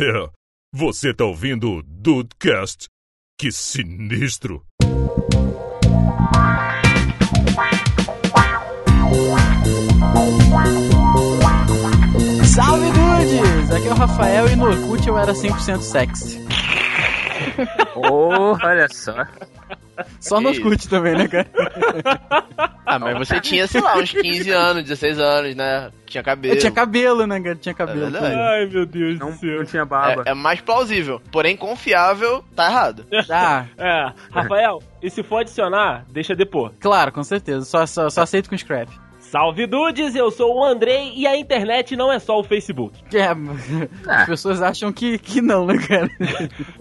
É, você tá ouvindo o Dudecast? Que sinistro! Salve dudes! Aqui é o Rafael e no Orkut eu era 100% sexy. Oh, olha só. Só no Orkut também, né, cara? Ah, mas você tinha, sei lá, uns 15 anos, 16 anos, né? Tinha cabelo. Eu tinha cabelo, né, cara? Tinha cabelo. É. Ai, meu Deus Não, do céu. não tinha barba. É, é mais plausível. Porém, confiável, tá errado. Ah, É, Rafael, e se for adicionar, deixa depor. claro, com certeza. Só, só, só aceito com scrap. Salve dudes, eu sou o Andrei e a internet não é só o Facebook. É, Ah. as pessoas acham que, que não, né, cara?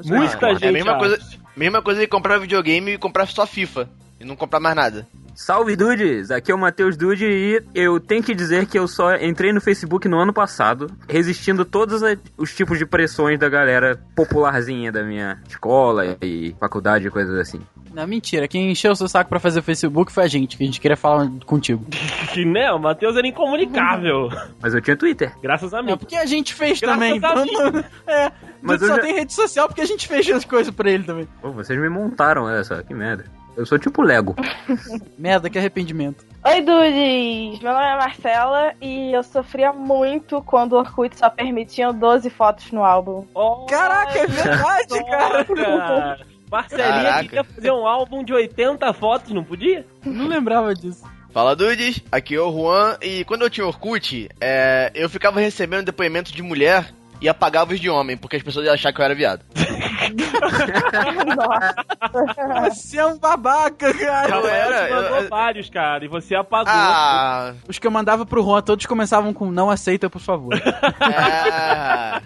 Muita gente É a mesma acha. coisa, mesma coisa de comprar videogame e comprar só FIFA. E não comprar mais nada. Salve dudes! Aqui é o Matheus Dude e eu tenho que dizer que eu só entrei no Facebook no ano passado, resistindo todos os tipos de pressões da galera popularzinha da minha escola e faculdade e coisas assim. Não, mentira. Quem encheu o seu saco pra fazer o Facebook foi a gente, que a gente queria falar contigo. Que, né, o Matheus era incomunicável. Mas eu tinha Twitter. Graças a mim. É porque a gente fez Graças também. a Então, mim. é, Mas só já- tem rede social porque a gente fez as coisas pra ele também. Pô, vocês me montaram, olha só, que merda. Eu sou tipo Lego. Merda, que arrependimento. Oi, Dudes! Meu nome é Marcela e eu sofria muito quando o Orkut só permitia 12 fotos no álbum. Oh, Caraca, é verdade, cara. cara. Marcelinha Caraca. queria fazer um álbum de 80 fotos, não podia? Não lembrava disso. Fala dudes, aqui é o Juan e quando eu tinha Orkut, é, eu ficava recebendo depoimento de mulher e apagava os de homem, porque as pessoas iam achar que eu era viado. Nossa. Você é um babaca, cara. Eu era, te mandou eu- vários, cara, e você apagou. Ah, Os que eu mandava pro Juan, todos começavam com não aceita, por favor. é.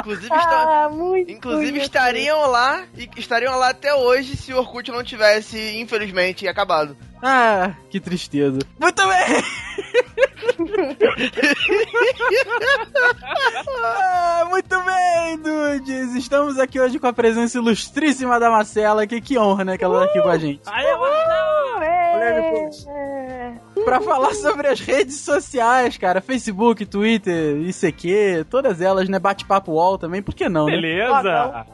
Inclusive, está- Ah, muito. Inclusive estariam lá e estariam lá até hoje se o Orkut não tivesse, infelizmente, acabado. Ah, que tristeza. Muito bem! ah, muito bem, dudes! Estamos aqui hoje com a presença ilustríssima da Marcela, que, que honra, né, que ela tá aqui com a gente. Aí, Marcelo! É. Pra falar sobre as redes sociais, cara, Facebook, Twitter, ICQ, todas elas, né, bate-papo wall também, por que não, né? Beleza!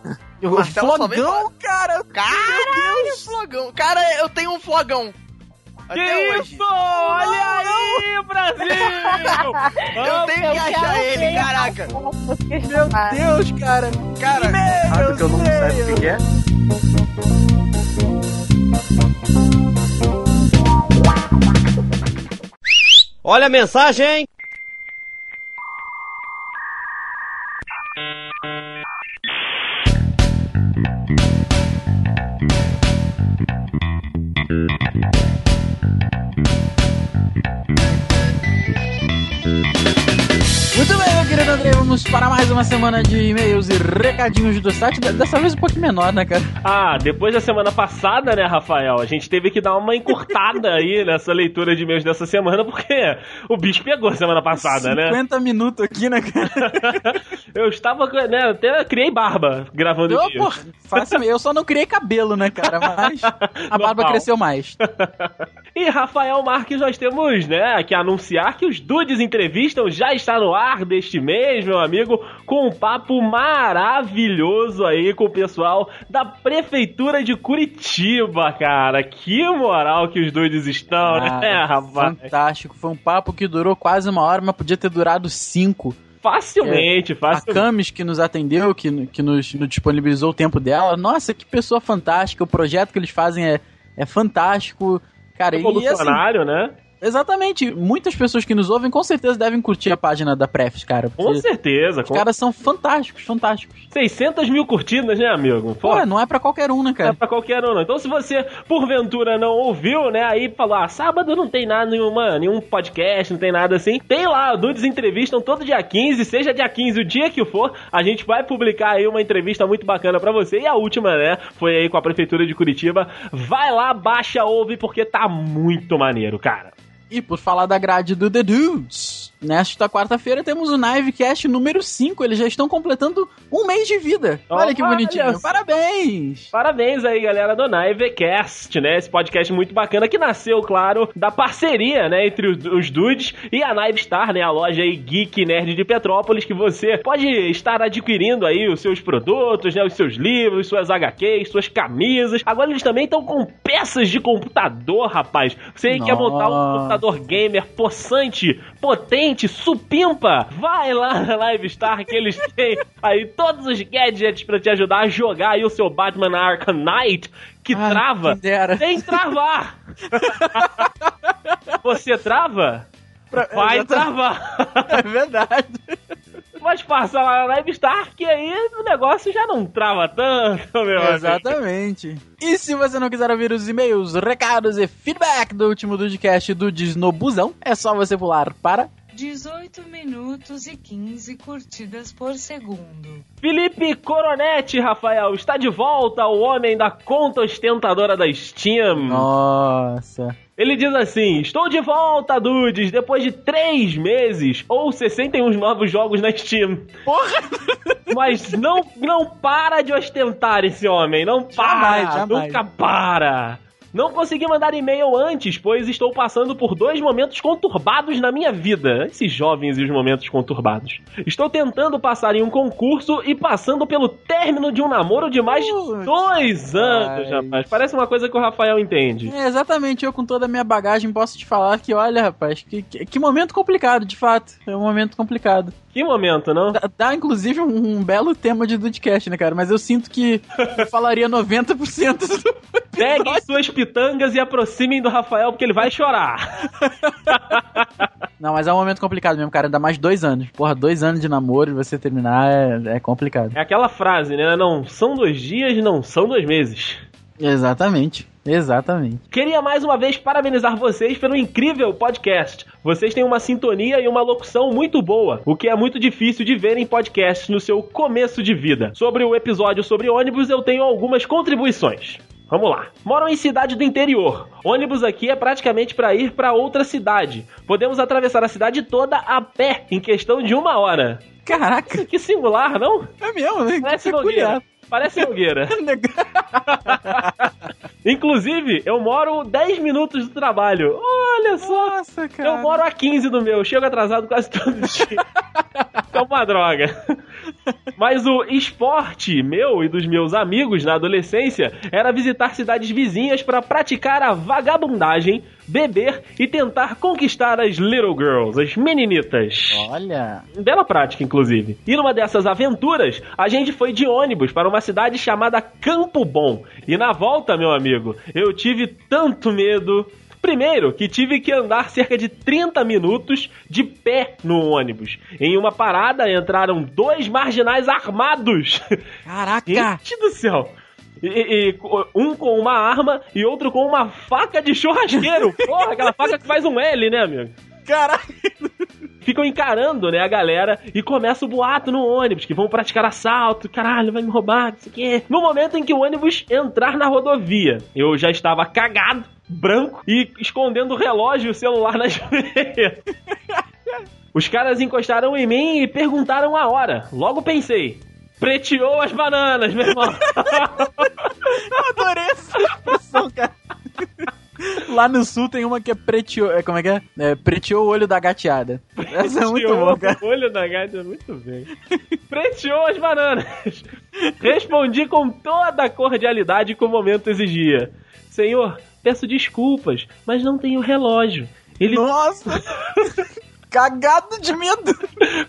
O Marcela flogão, cara! Caralho, flogão! Cara, eu tenho um flogão. Que Até hoje. isso? Olha aí, Brasil! Eu tenho que achar ele, caraca. Meu Deus, cara! Cara, Errado que eu não sei o que é. Olha a mensagem! Querido André, vamos para mais uma semana de e-mails e recadinhos do site. Dessa vez um pouquinho menor, né, cara? Ah, depois da semana passada, né, Rafael? A gente teve que dar uma encurtada aí nessa leitura de e-mails dessa semana, porque o bicho pegou semana passada, né? 50 minutos aqui, né, cara? Eu estava, né, até criei barba gravando Eu, pô, fácil, eu só não criei cabelo, né, cara? Mas a barba Normal. cresceu mais. E Rafael Marques, nós temos, né, que anunciar que os Dudes Entrevistam já está no ar deste mês, meu amigo, com um papo maravilhoso aí com o pessoal da Prefeitura de Curitiba, cara. Que moral que os Dudes estão, Ah, né, rapaz? Fantástico. Foi um papo que durou quase uma hora, mas podia ter durado cinco. Facilmente, A facilmente. Camis que nos atendeu, que, que nos, nos disponibilizou o tempo dela. Nossa, que pessoa fantástica. O projeto que eles fazem é, é fantástico. Cara, e assim, Revolucionário, né? Exatamente. Muitas pessoas que nos ouvem com certeza devem curtir a página da Prefs, cara. Com certeza. os Com caras são fantásticos, fantásticos. 600 mil curtidas, né, amigo? Pô, não é pra qualquer um, né, Não é cara? pra qualquer um, não. Então, se você, porventura, não ouviu, né, aí falou, ah, sábado não tem nada, nenhuma, nenhum podcast, não tem nada assim, tem lá, Dudes entrevistam todo dia 15, seja dia 15, o dia que for, a gente vai publicar aí uma entrevista muito bacana pra você. E a última, né, foi aí com a Prefeitura de Curitiba. Vai lá, baixa, ouve, porque tá muito maneiro, cara. E por falar da grade do The Dudes, nesta quarta-feira temos o Nivecast número 5. Eles já estão completando um mês de vida. Olha que Olha bonitinho. só. Parabéns! Parabéns aí, galera do Nivecast, né? Esse podcast muito bacana que nasceu, claro, da parceria, né, entre os, os dudes e a Nivestar, né, a loja aí geek nerd de Petrópolis que você pode estar adquirindo aí os seus produtos, né, os seus livros, suas HQs, suas camisas. Agora eles também estão com peças de computador, rapaz. Você aí quer montar um computador gamer possante, potente, supimpa, vai lá na Livestar que eles têm aí todos os gadgets pra te ajudar a jogar aí o seu Batman Arkham Knight que Ai, trava sem travar. Você trava? Pra- Vai Exatamente. travar. É verdade. Mas passa lá na Livestar que aí o negócio já não trava tanto, meu amigo. Exatamente. E se você não quiser ouvir os e-mails, recados e feedback do último Dudcast do Desnobuzão, é só você pular para 18 minutos e 15 curtidas por segundo. Felipe Coronetti, Rafael, está de volta o homem da conta ostentadora da Steam. Nossa. Ele diz assim: Estou de volta, dudes, depois de três meses ou 61 novos jogos na Steam. Porra! Mas não, não para de ostentar esse homem, não para, Jamais, jamais. nunca para. Não consegui mandar e-mail antes, pois estou passando por dois momentos conturbados na minha vida. Esses jovens e os momentos conturbados. Estou tentando passar em um concurso e passando pelo término de um namoro de mais de dois anos, rapaz. Parece uma coisa que o Rafael entende. É, exatamente, eu com toda a minha bagagem posso te falar que, olha, rapaz, que, que, que momento complicado, de fato. É um momento complicado. Que momento, não? Dá, dá, inclusive, um, um belo tema de Dudcast, né, cara? Mas eu sinto que eu falaria 90% do Peguem suas pitangas e aproximem do Rafael, porque ele vai chorar. Não, mas é um momento complicado mesmo, cara. Ainda mais dois anos. Porra, dois anos de namoro e você terminar é, é complicado. É aquela frase, né? Não são dois dias, não são dois meses. Exatamente. Exatamente. Queria mais uma vez parabenizar vocês pelo incrível podcast. Vocês têm uma sintonia e uma locução muito boa, o que é muito difícil de ver em podcasts no seu começo de vida. Sobre o episódio sobre ônibus, eu tenho algumas contribuições. Vamos lá. Moram em cidade do interior. Ônibus aqui é praticamente para ir para outra cidade. Podemos atravessar a cidade toda a pé em questão de uma hora. Caraca, Que singular, não? é mesmo, né? Parece. Nogueira. Parece Nogueira. Inclusive, eu moro 10 minutos do trabalho. Olha só. Nossa, cara. Eu moro a 15 do meu, chego atrasado quase todo dia. é uma droga. Mas o esporte meu e dos meus amigos na adolescência era visitar cidades vizinhas para praticar a vagabundagem, beber e tentar conquistar as little girls, as meninitas. Olha. Bela prática, inclusive. E numa dessas aventuras, a gente foi de ônibus para uma cidade chamada Campo Bom. E na volta, meu amigo, eu tive tanto medo. Primeiro, que tive que andar cerca de 30 minutos de pé no ônibus. Em uma parada entraram dois marginais armados. Caraca. Gente do céu! E, e- um com uma arma e outro com uma faca de churrasqueiro. Porra, aquela faca que faz um L, né, amigo? Caraca. ficam encarando, né, a galera e começa o boato no ônibus, que vão praticar assalto, caralho, vai me roubar, não sei o quê. No momento em que o ônibus entrar na rodovia, eu já estava cagado, branco e escondendo o relógio e o celular nas meias. Os caras encostaram em mim e perguntaram a hora. Logo pensei, preteou as bananas, meu irmão. Adorei essa expressão, cara. Lá no sul tem uma que é preteou. É, como é que é? é preteou o olho da gateada. Essa é muito Preteou boa, cara. O olho da gata, muito bem. Preteou as bananas. Respondi com toda a cordialidade que o momento exigia. Senhor, peço desculpas, mas não tenho relógio. Ele, Nossa! Cagado de medo!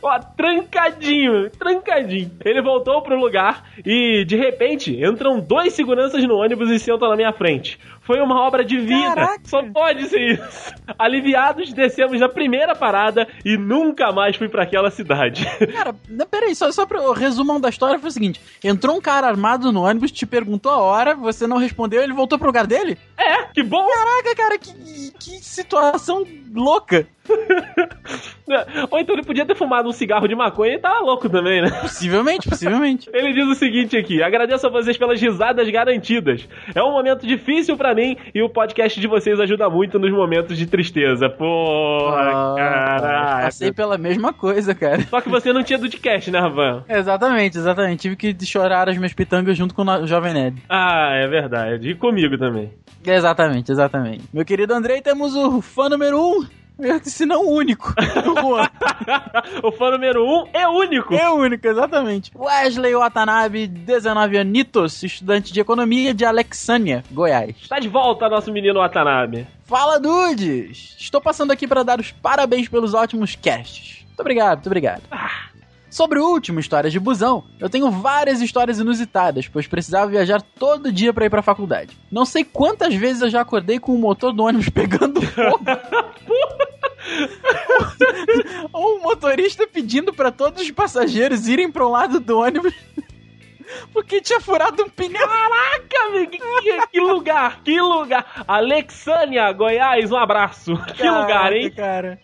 ó, trancadinho, trancadinho. Ele voltou pro lugar e, de repente, entram dois seguranças no ônibus e sentam na minha frente. Foi uma obra divina. Caraca. Só pode ser isso. Aliviados, descemos na primeira parada e nunca mais fui pra aquela cidade. Cara, peraí, só, só pra o resumão da história foi o seguinte: entrou um cara armado no ônibus, te perguntou a hora, você não respondeu, ele voltou pro lugar dele? É, que bom. Caraca, cara, que, que situação louca! Ou então ele podia ter fumado um cigarro de maconha e tava louco também, né? Possivelmente, possivelmente. Ele diz o seguinte aqui: agradeço a vocês pelas risadas garantidas. É um momento difícil pra mim e o podcast de vocês ajuda muito nos momentos de tristeza. Porra, Ah, caraca. Passei pela mesma coisa, cara. Só que você não tinha Dudcast, né, Ravan? Exatamente, exatamente. Tive que chorar as minhas pitangas junto com o Jovem Nerd. Ah, é verdade. E comigo também. Exatamente, exatamente. Meu querido Andrei, temos o fã número um, se não o único, o fã número um é único. É único, exatamente. Wesley Watanabe, 19 anitos, estudante de economia de Alexânia, Goiás. Está de volta nosso menino Watanabe. Fala, dudes! Estou passando aqui para dar os parabéns pelos ótimos casts. Muito obrigado, muito obrigado. Sobre o último, Histórias de Busão, eu tenho várias histórias inusitadas, pois precisava viajar todo dia para ir pra faculdade. Não sei quantas vezes eu já acordei com o motor do ônibus pegando fogo. Ou o motorista pedindo para todos os passageiros irem para um lado do ônibus porque tinha furado um pneu. Caraca, amigo, que, que lugar, que lugar. Alexânia, Goiás, um abraço. Que Caraca, lugar, hein? cara.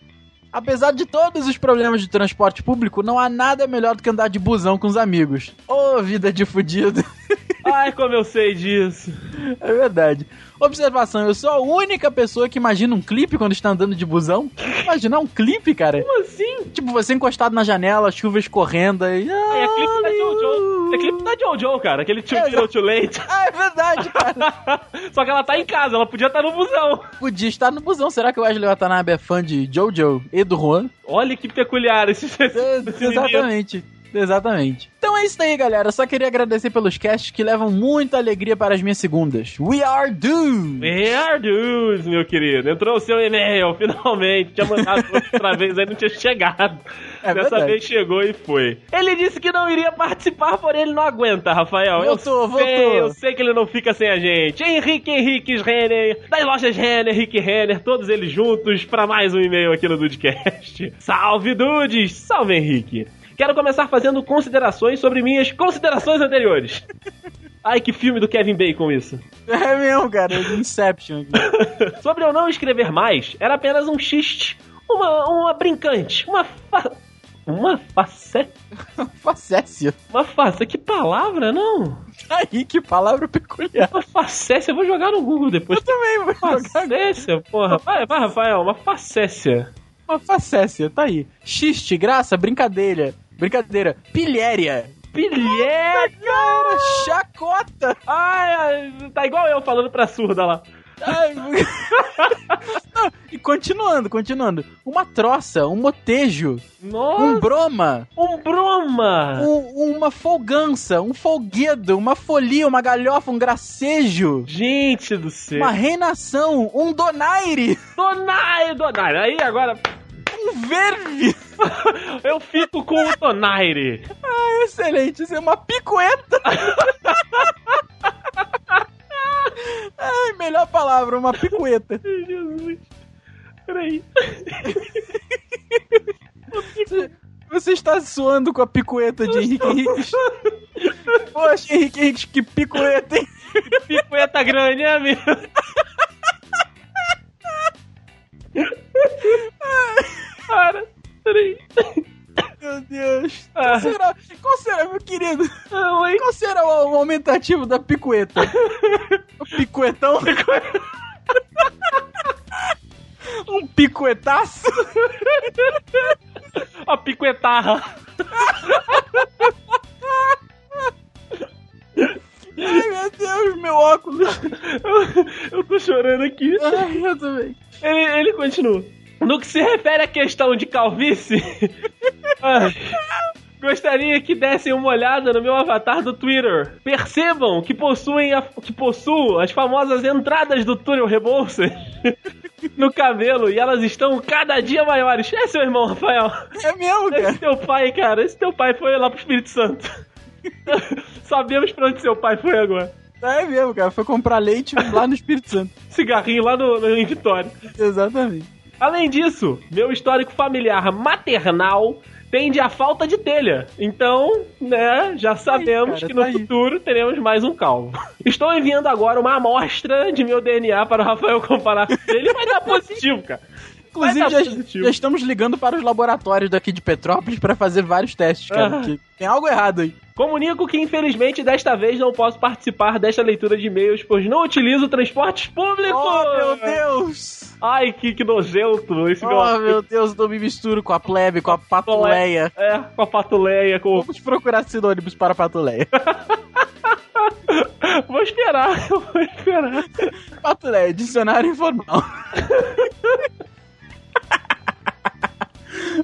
Apesar de todos os problemas de transporte público, não há nada melhor do que andar de busão com os amigos. Ô, vida de fudido. Ai, como eu sei disso. É verdade. Observação, eu sou a única pessoa que imagina um clipe quando está andando de busão. Imaginar um clipe, cara? Como assim? Tipo, você encostado na janela, chuva escorrendo e... É, é clipe da Jojo. É clipe da Jojo, cara. Aquele too É, too late. Ah, é verdade, cara. Só que ela tá em casa, ela podia estar no busão. Podia estar no busão. Será que o Wesley Watanabe é fã de Jojo e do Juan? Olha que peculiar esse, esse, esse menino. Exatamente. Então é isso aí, galera. Só queria agradecer pelos casts que levam muita alegria para as minhas segundas. We are doomed! Fair dues, meu querido. Entrou o seu e-mail, finalmente. Tinha mandado outra vez, aí não tinha chegado. É Dessa verdade. vez chegou e foi. Ele disse que não iria participar, porém ele não aguenta, Rafael. Voltou, eu sei, voltou. eu sei que ele não fica sem a gente. Henrique Henriques Renner, das lojas Renner, Henrique Renner, todos eles juntos para mais um e-mail aqui no Dudecast. Salve, Dudes! Salve, Henrique! Quero começar fazendo considerações sobre minhas considerações anteriores. Ai, que filme do Kevin Bacon isso. É mesmo, cara. Inception aqui. Sobre eu não escrever mais, era apenas um xiste. Uma, uma brincante. Uma fa... Uma facete. Facécia. Uma face. Que palavra, não? Aí, que palavra peculiar. Uma facécia. Eu vou jogar no Google depois. Eu também vou jogar Facécia, porra. Vai, vai, Rafael. Uma facécia. uma facécia. Tá aí. Xiste, graça, brincadeira. Brincadeira. Pilhéria. Pilheca! Cara, chacota. Ai, ai, tá igual eu falando pra surda lá. Ai, Não, e continuando, continuando. Uma troça, um motejo, Nossa, um broma, um broma! um- uma folgança, um folguedo, uma folia, uma galhofa, um gracejo, Gente do céu. uma reinação, um donaire, Donaire, Donaire. Aí agora um verve. eu fico com o Donaire. Ah, excelente. Isso é uma picueta. Ai, melhor palavra, uma picueta. Jesus. Peraí. Você, você está suando com a picueta de Henrique Henriques? Poxa, Henrique Henriques, que picueta, hein? Picueta grande, né, amigo? Para, peraí. Meu Deus. Ah. Qual será, qual será, meu querido? Ah, oi. Qual será o, o aumentativo da picueta? O picuetão? Um picuetaço? A picuetarra. Ai, meu Deus, meu óculos. Tô chorando aqui. Ai, eu também. Ele, ele continua. No que se refere à questão de calvície, ai, gostaria que dessem uma olhada no meu avatar do Twitter. Percebam que possuem a- que possuo as famosas entradas do túnel Rebouças no cabelo e elas estão cada dia maiores. É seu irmão, Rafael. É mesmo, cara. Esse teu pai, cara. Esse teu pai foi lá pro Espírito Santo. Sabemos pra onde seu pai foi agora. É mesmo, cara. Foi comprar leite lá no Espírito Santo. Cigarrinho lá no, no em Vitória. Exatamente. Além disso, meu histórico familiar maternal tende à falta de telha. Então, né, já sabemos cara, que no tá aí. futuro teremos mais um calvo. Estou enviando agora uma amostra de meu DNA para o Rafael comparar com ele e vai dar positivo, cara. Inclusive, Vai já, já estamos ligando para os laboratórios daqui de Petrópolis para fazer vários testes, cara. Ah. tem algo errado aí. Comunico que infelizmente desta vez não posso participar desta leitura de e-mails, pois não utilizo transportes públicos. Oh, meu Deus! Ai, que, que nojento esse meu Oh, meu Deus, não me misturo com a plebe, com a patuleia. É, com a patuleia, com. Vamos procurar sinônimos para patuleia. Vou esperar, eu vou esperar. Patuleia, dicionário informal.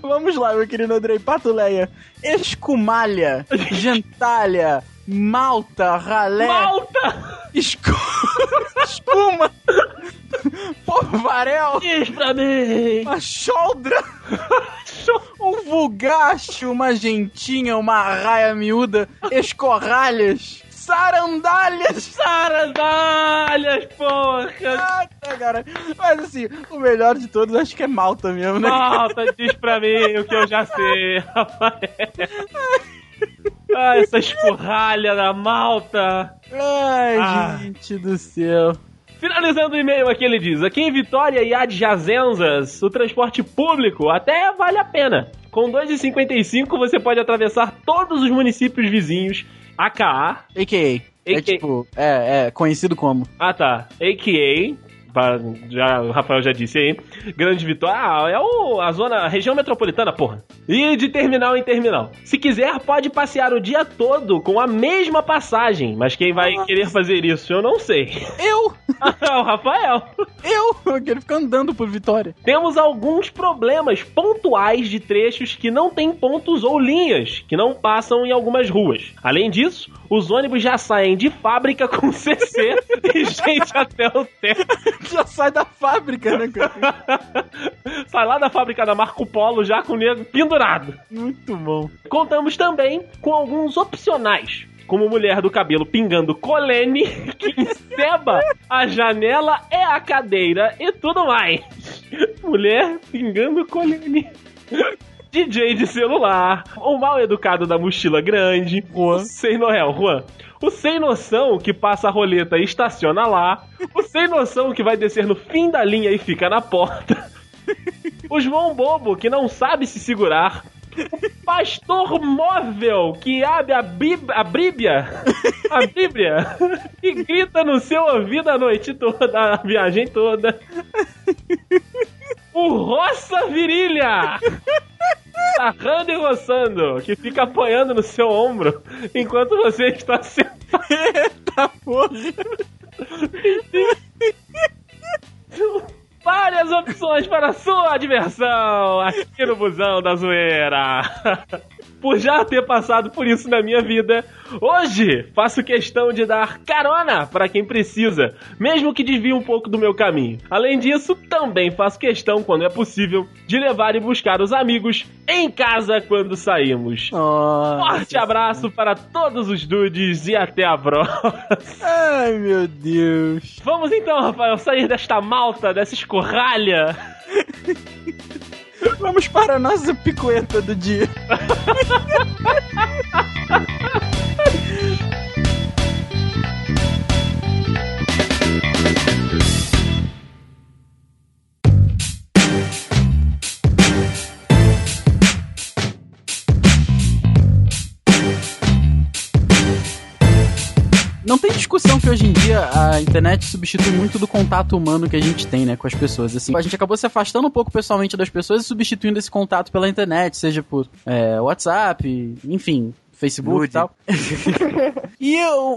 Vamos lá, meu querido Andrei. Patuleia. Escumalha, gentalha, malta, ralé, Malta! escu... escuma, polvarel, Diz pra mim! uma choldra, um vulgacho, uma gentinha, uma raia miúda, escorralhas, sarandalhas, Sarandalhas, porra! Caraca, cara. Mas assim, o melhor de todos acho que é malta mesmo, né? Malta, diz pra mim o que eu já sei, Rafael. Ah, essa escorralha da malta. Ai, Ah. gente do céu. Finalizando o e-mail aqui, ele diz: Aqui em Vitória e adjacências, o transporte público até vale a pena. Com 2,55 você pode atravessar todos os municípios vizinhos. AKA. A.K.A. É tipo, é, é conhecido como. Ah tá. AKA. Pra- Já, o Rafael já disse aí. Grande Vitória. Ah, é o, a zona, a região metropolitana, porra. E de terminal em terminal. Se quiser, pode passear o dia todo com a mesma passagem. Mas quem vai querer fazer isso, eu não sei. Eu! o Rafael. Eu! Eu quero ficar andando por Vitória. Temos alguns problemas pontuais de trechos que não têm pontos ou linhas, que não passam em algumas ruas. Além disso, os ônibus já saem de fábrica com CC e gente até o teto. Já sai da fábrica, né, cara? Sai lá da fábrica da Marco Polo já com o nego pendurado. Muito bom. Contamos também com alguns opcionais. Como mulher do cabelo pingando colene, que enceba a janela e a cadeira e tudo mais. Mulher pingando colene. DJ de celular, o mal educado da mochila grande, o sem Noel, Juan. O sem noção que passa a roleta e estaciona lá. O sem noção que vai descer no fim da linha e fica na porta. O João Bobo que não sabe se segurar. O pastor móvel que abre a, bib a Bíblia. A Bíblia. E grita no seu ouvido a noite toda, a viagem toda. O Roça Virilha! Sarrando e roçando, que fica apoiando no seu ombro enquanto você está sentado. Eita porra! Várias opções para sua diversão aqui no Busão da Zoeira. Por já ter passado por isso na minha vida, hoje faço questão de dar carona para quem precisa, mesmo que desvie um pouco do meu caminho. Além disso, também faço questão, quando é possível, de levar e buscar os amigos em casa quando saímos. Nossa. Forte abraço para todos os dudes e até a próxima. Ai, meu Deus. Vamos então, Rafael, sair desta malta, dessa escorralha. Vamos para a nossa picueta do dia. discussão que hoje em dia a internet substitui muito do contato humano que a gente tem, né, com as pessoas. Assim, a gente acabou se afastando um pouco pessoalmente das pessoas e substituindo esse contato pela internet, seja por é, WhatsApp, enfim, Facebook Nude. e tal. e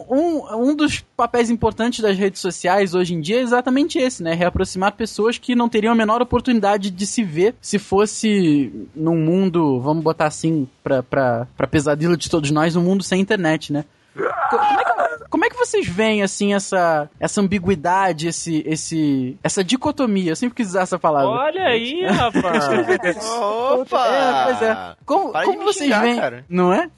um, um dos papéis importantes das redes sociais hoje em dia é exatamente esse, né? Reaproximar pessoas que não teriam a menor oportunidade de se ver se fosse num mundo, vamos botar assim, pra, pra, pra pesadelo de todos nós, um mundo sem internet, né? Co- Como é, que, como é que vocês veem, assim, essa, essa ambiguidade, esse, esse, essa dicotomia? Eu sempre quis usar essa palavra. Olha aí, rapaz. Opa! É, pois é. Como, Para como vocês xingar, veem, cara. não é?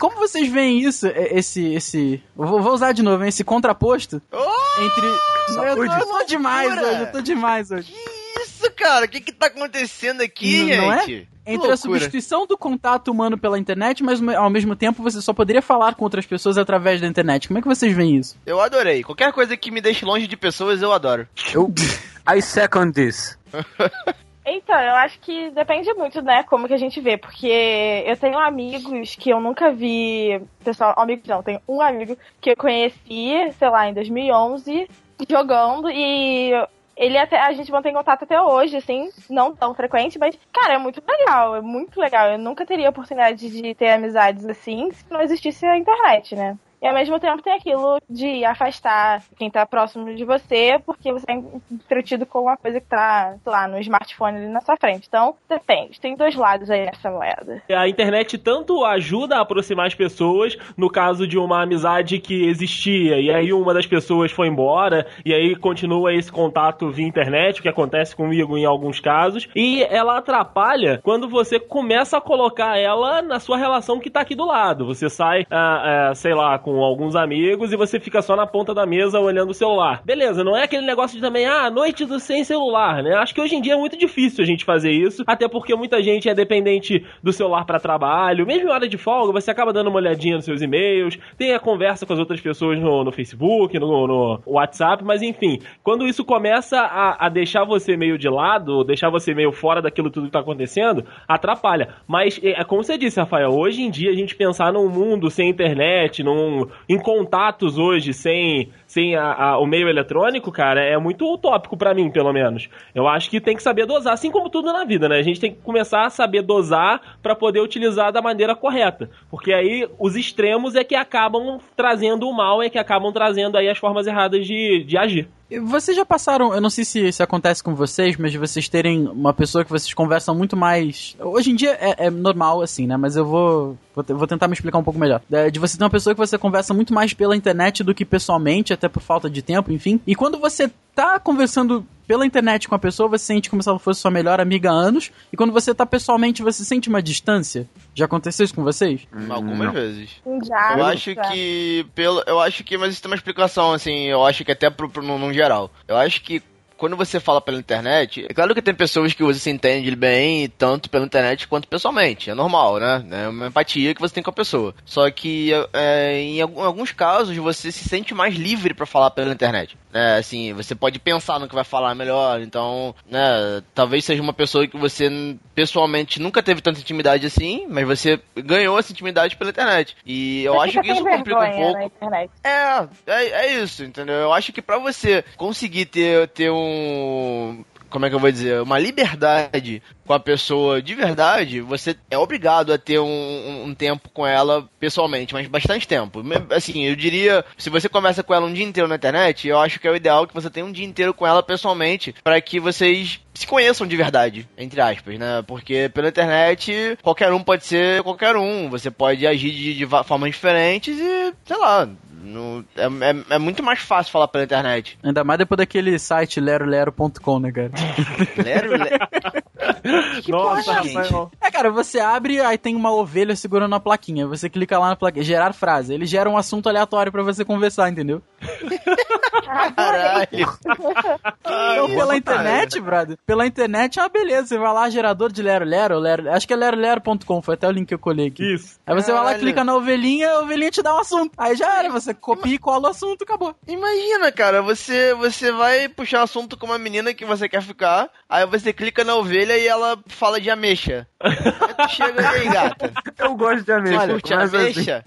Como vocês veem isso, é, esse, esse, vou, vou usar de novo, hein, esse contraposto Ô, entre, eu, tô- eu tô demais hoje, eu tô demais hoje. Isso, cara? O que que tá acontecendo aqui, Não- não é? gente? Entre a substituição do contato humano pela internet, mas ao mesmo tempo você só poderia falar com outras pessoas através da internet. Como é que vocês veem isso? Eu adorei. Qualquer coisa que me deixe longe de pessoas, eu adoro. Eu, I second this. Então, eu acho que depende muito, né, como que a gente vê, porque eu tenho amigos que eu nunca vi, pessoal, amigos não, tenho um amigo que eu conheci, sei lá, em 2011, jogando e ele até a gente mantém contato até hoje, assim, não tão frequente, mas cara, é muito legal, é muito legal. Eu nunca teria oportunidade de ter amizades assim se não existisse a internet, né? E ao mesmo tempo tem aquilo de afastar quem tá próximo de você, porque você é entretido com uma coisa que tá, lá, no smartphone ali na sua frente. Então, depende. Tem dois lados aí nessa moeda. A internet tanto ajuda a aproximar as pessoas, no caso de uma amizade que existia, e aí uma das pessoas foi embora, e aí continua esse contato via internet, o que acontece comigo em alguns casos, e ela atrapalha quando você começa a colocar ela na sua relação que tá aqui do lado. Você sai, ah, ah, sei lá, com alguns amigos e você fica só na ponta da mesa olhando o celular. Beleza, não é aquele negócio de também, ah, noite do sem celular, né? Acho que hoje em dia é muito difícil a gente fazer isso, até porque muita gente é dependente do celular para trabalho. Mesmo em hora de folga, você acaba dando uma olhadinha nos seus e-mails, tem a conversa com as outras pessoas no, no Facebook, no, no, WhatsApp, mas enfim, quando isso começa a, a deixar você meio de lado, deixar você meio fora daquilo tudo que tá acontecendo, atrapalha. Mas, é, é como você disse, Rafael, hoje em dia a gente pensar num mundo sem internet, num em contatos hoje sem, sem a, a, o meio eletrônico, cara, é muito utópico para mim, pelo menos. Eu acho que tem que saber dosar, assim como tudo na vida, né? A gente tem que começar a saber dosar para poder utilizar da maneira correta. Porque aí os extremos é que acabam trazendo o mal, é que acabam trazendo aí as formas erradas de, de agir. Vocês já passaram, eu não sei se isso acontece com vocês, mas vocês terem uma pessoa que vocês conversam muito mais. Hoje em dia é, é normal, assim, né? Mas eu vou, vou, vou, tentar me explicar um pouco melhor. De você ter uma pessoa que você conversa muito mais pela internet do que pessoalmente, até por falta de tempo, enfim. E quando você tá conversando pela internet com a pessoa, você sente como se ela fosse sua melhor amiga há anos. E quando você tá pessoalmente, você sente uma distância. Já aconteceu isso com vocês? Hum, Algumas Não. vezes. Já. Eu acho que pelo, eu acho que, mas isso tem uma explicação assim. Eu acho que até pro, pro num, num geral. Eu acho que quando você fala pela internet, é claro que tem pessoas que você se entende bem, tanto pela internet quanto pessoalmente. É normal, né? É uma empatia que você tem com a pessoa. Só que é, em alguns casos você se sente mais livre para falar pela internet. Né? Assim, você pode pensar no que vai falar melhor. Então, né? Talvez seja uma pessoa que você pessoalmente nunca teve tanta intimidade assim, mas você ganhou essa intimidade pela internet. E eu Você acho que isso complica um pouco. É, é, é isso, entendeu? Eu acho que pra você conseguir ter, ter um. Como é que eu vou dizer? Uma liberdade com a pessoa de verdade, você é obrigado a ter um, um- tempo com ela pessoalmente, mas bastante tempo. Assim, eu diria, se você conversa com ela um dia inteiro na internet, eu acho que é o ideal que você tenha um dia inteiro com ela pessoalmente, para que vocês se conheçam de verdade, entre aspas, né? Porque pela internet, qualquer um pode ser qualquer um. Você pode agir de, de formas diferentes e, sei lá, no- é, é- é muito mais fácil falar pela internet. Ainda mais depois daquele site lerolero.com, né, cara? Lero, le- Que Nossa, porra, gente? Rafael. É, cara, você abre, aí tem uma ovelha segurando a plaquinha. Você clica lá na plaquinha, gerar frase. Ele gera um assunto aleatório pra você conversar, entendeu? Caralho. Então, pela internet, brother, pela internet é uma beleza. Você vai lá, gerador de Lero Lero, Lero acho que é lerolero.com, foi até o link que eu colhei aqui. Isso. Aí você vai lá, Caralho. clica na ovelhinha, a ovelhinha te dá um assunto. Aí já era, você copia e cola o assunto, acabou. Imagina, cara, você você vai puxar um assunto com uma menina que você quer ficar, aí você clica na ovelha e ela fala de ameixa. Aí chega e aí, gata. Eu gosto de ameixa. Você curte assim, ameixa?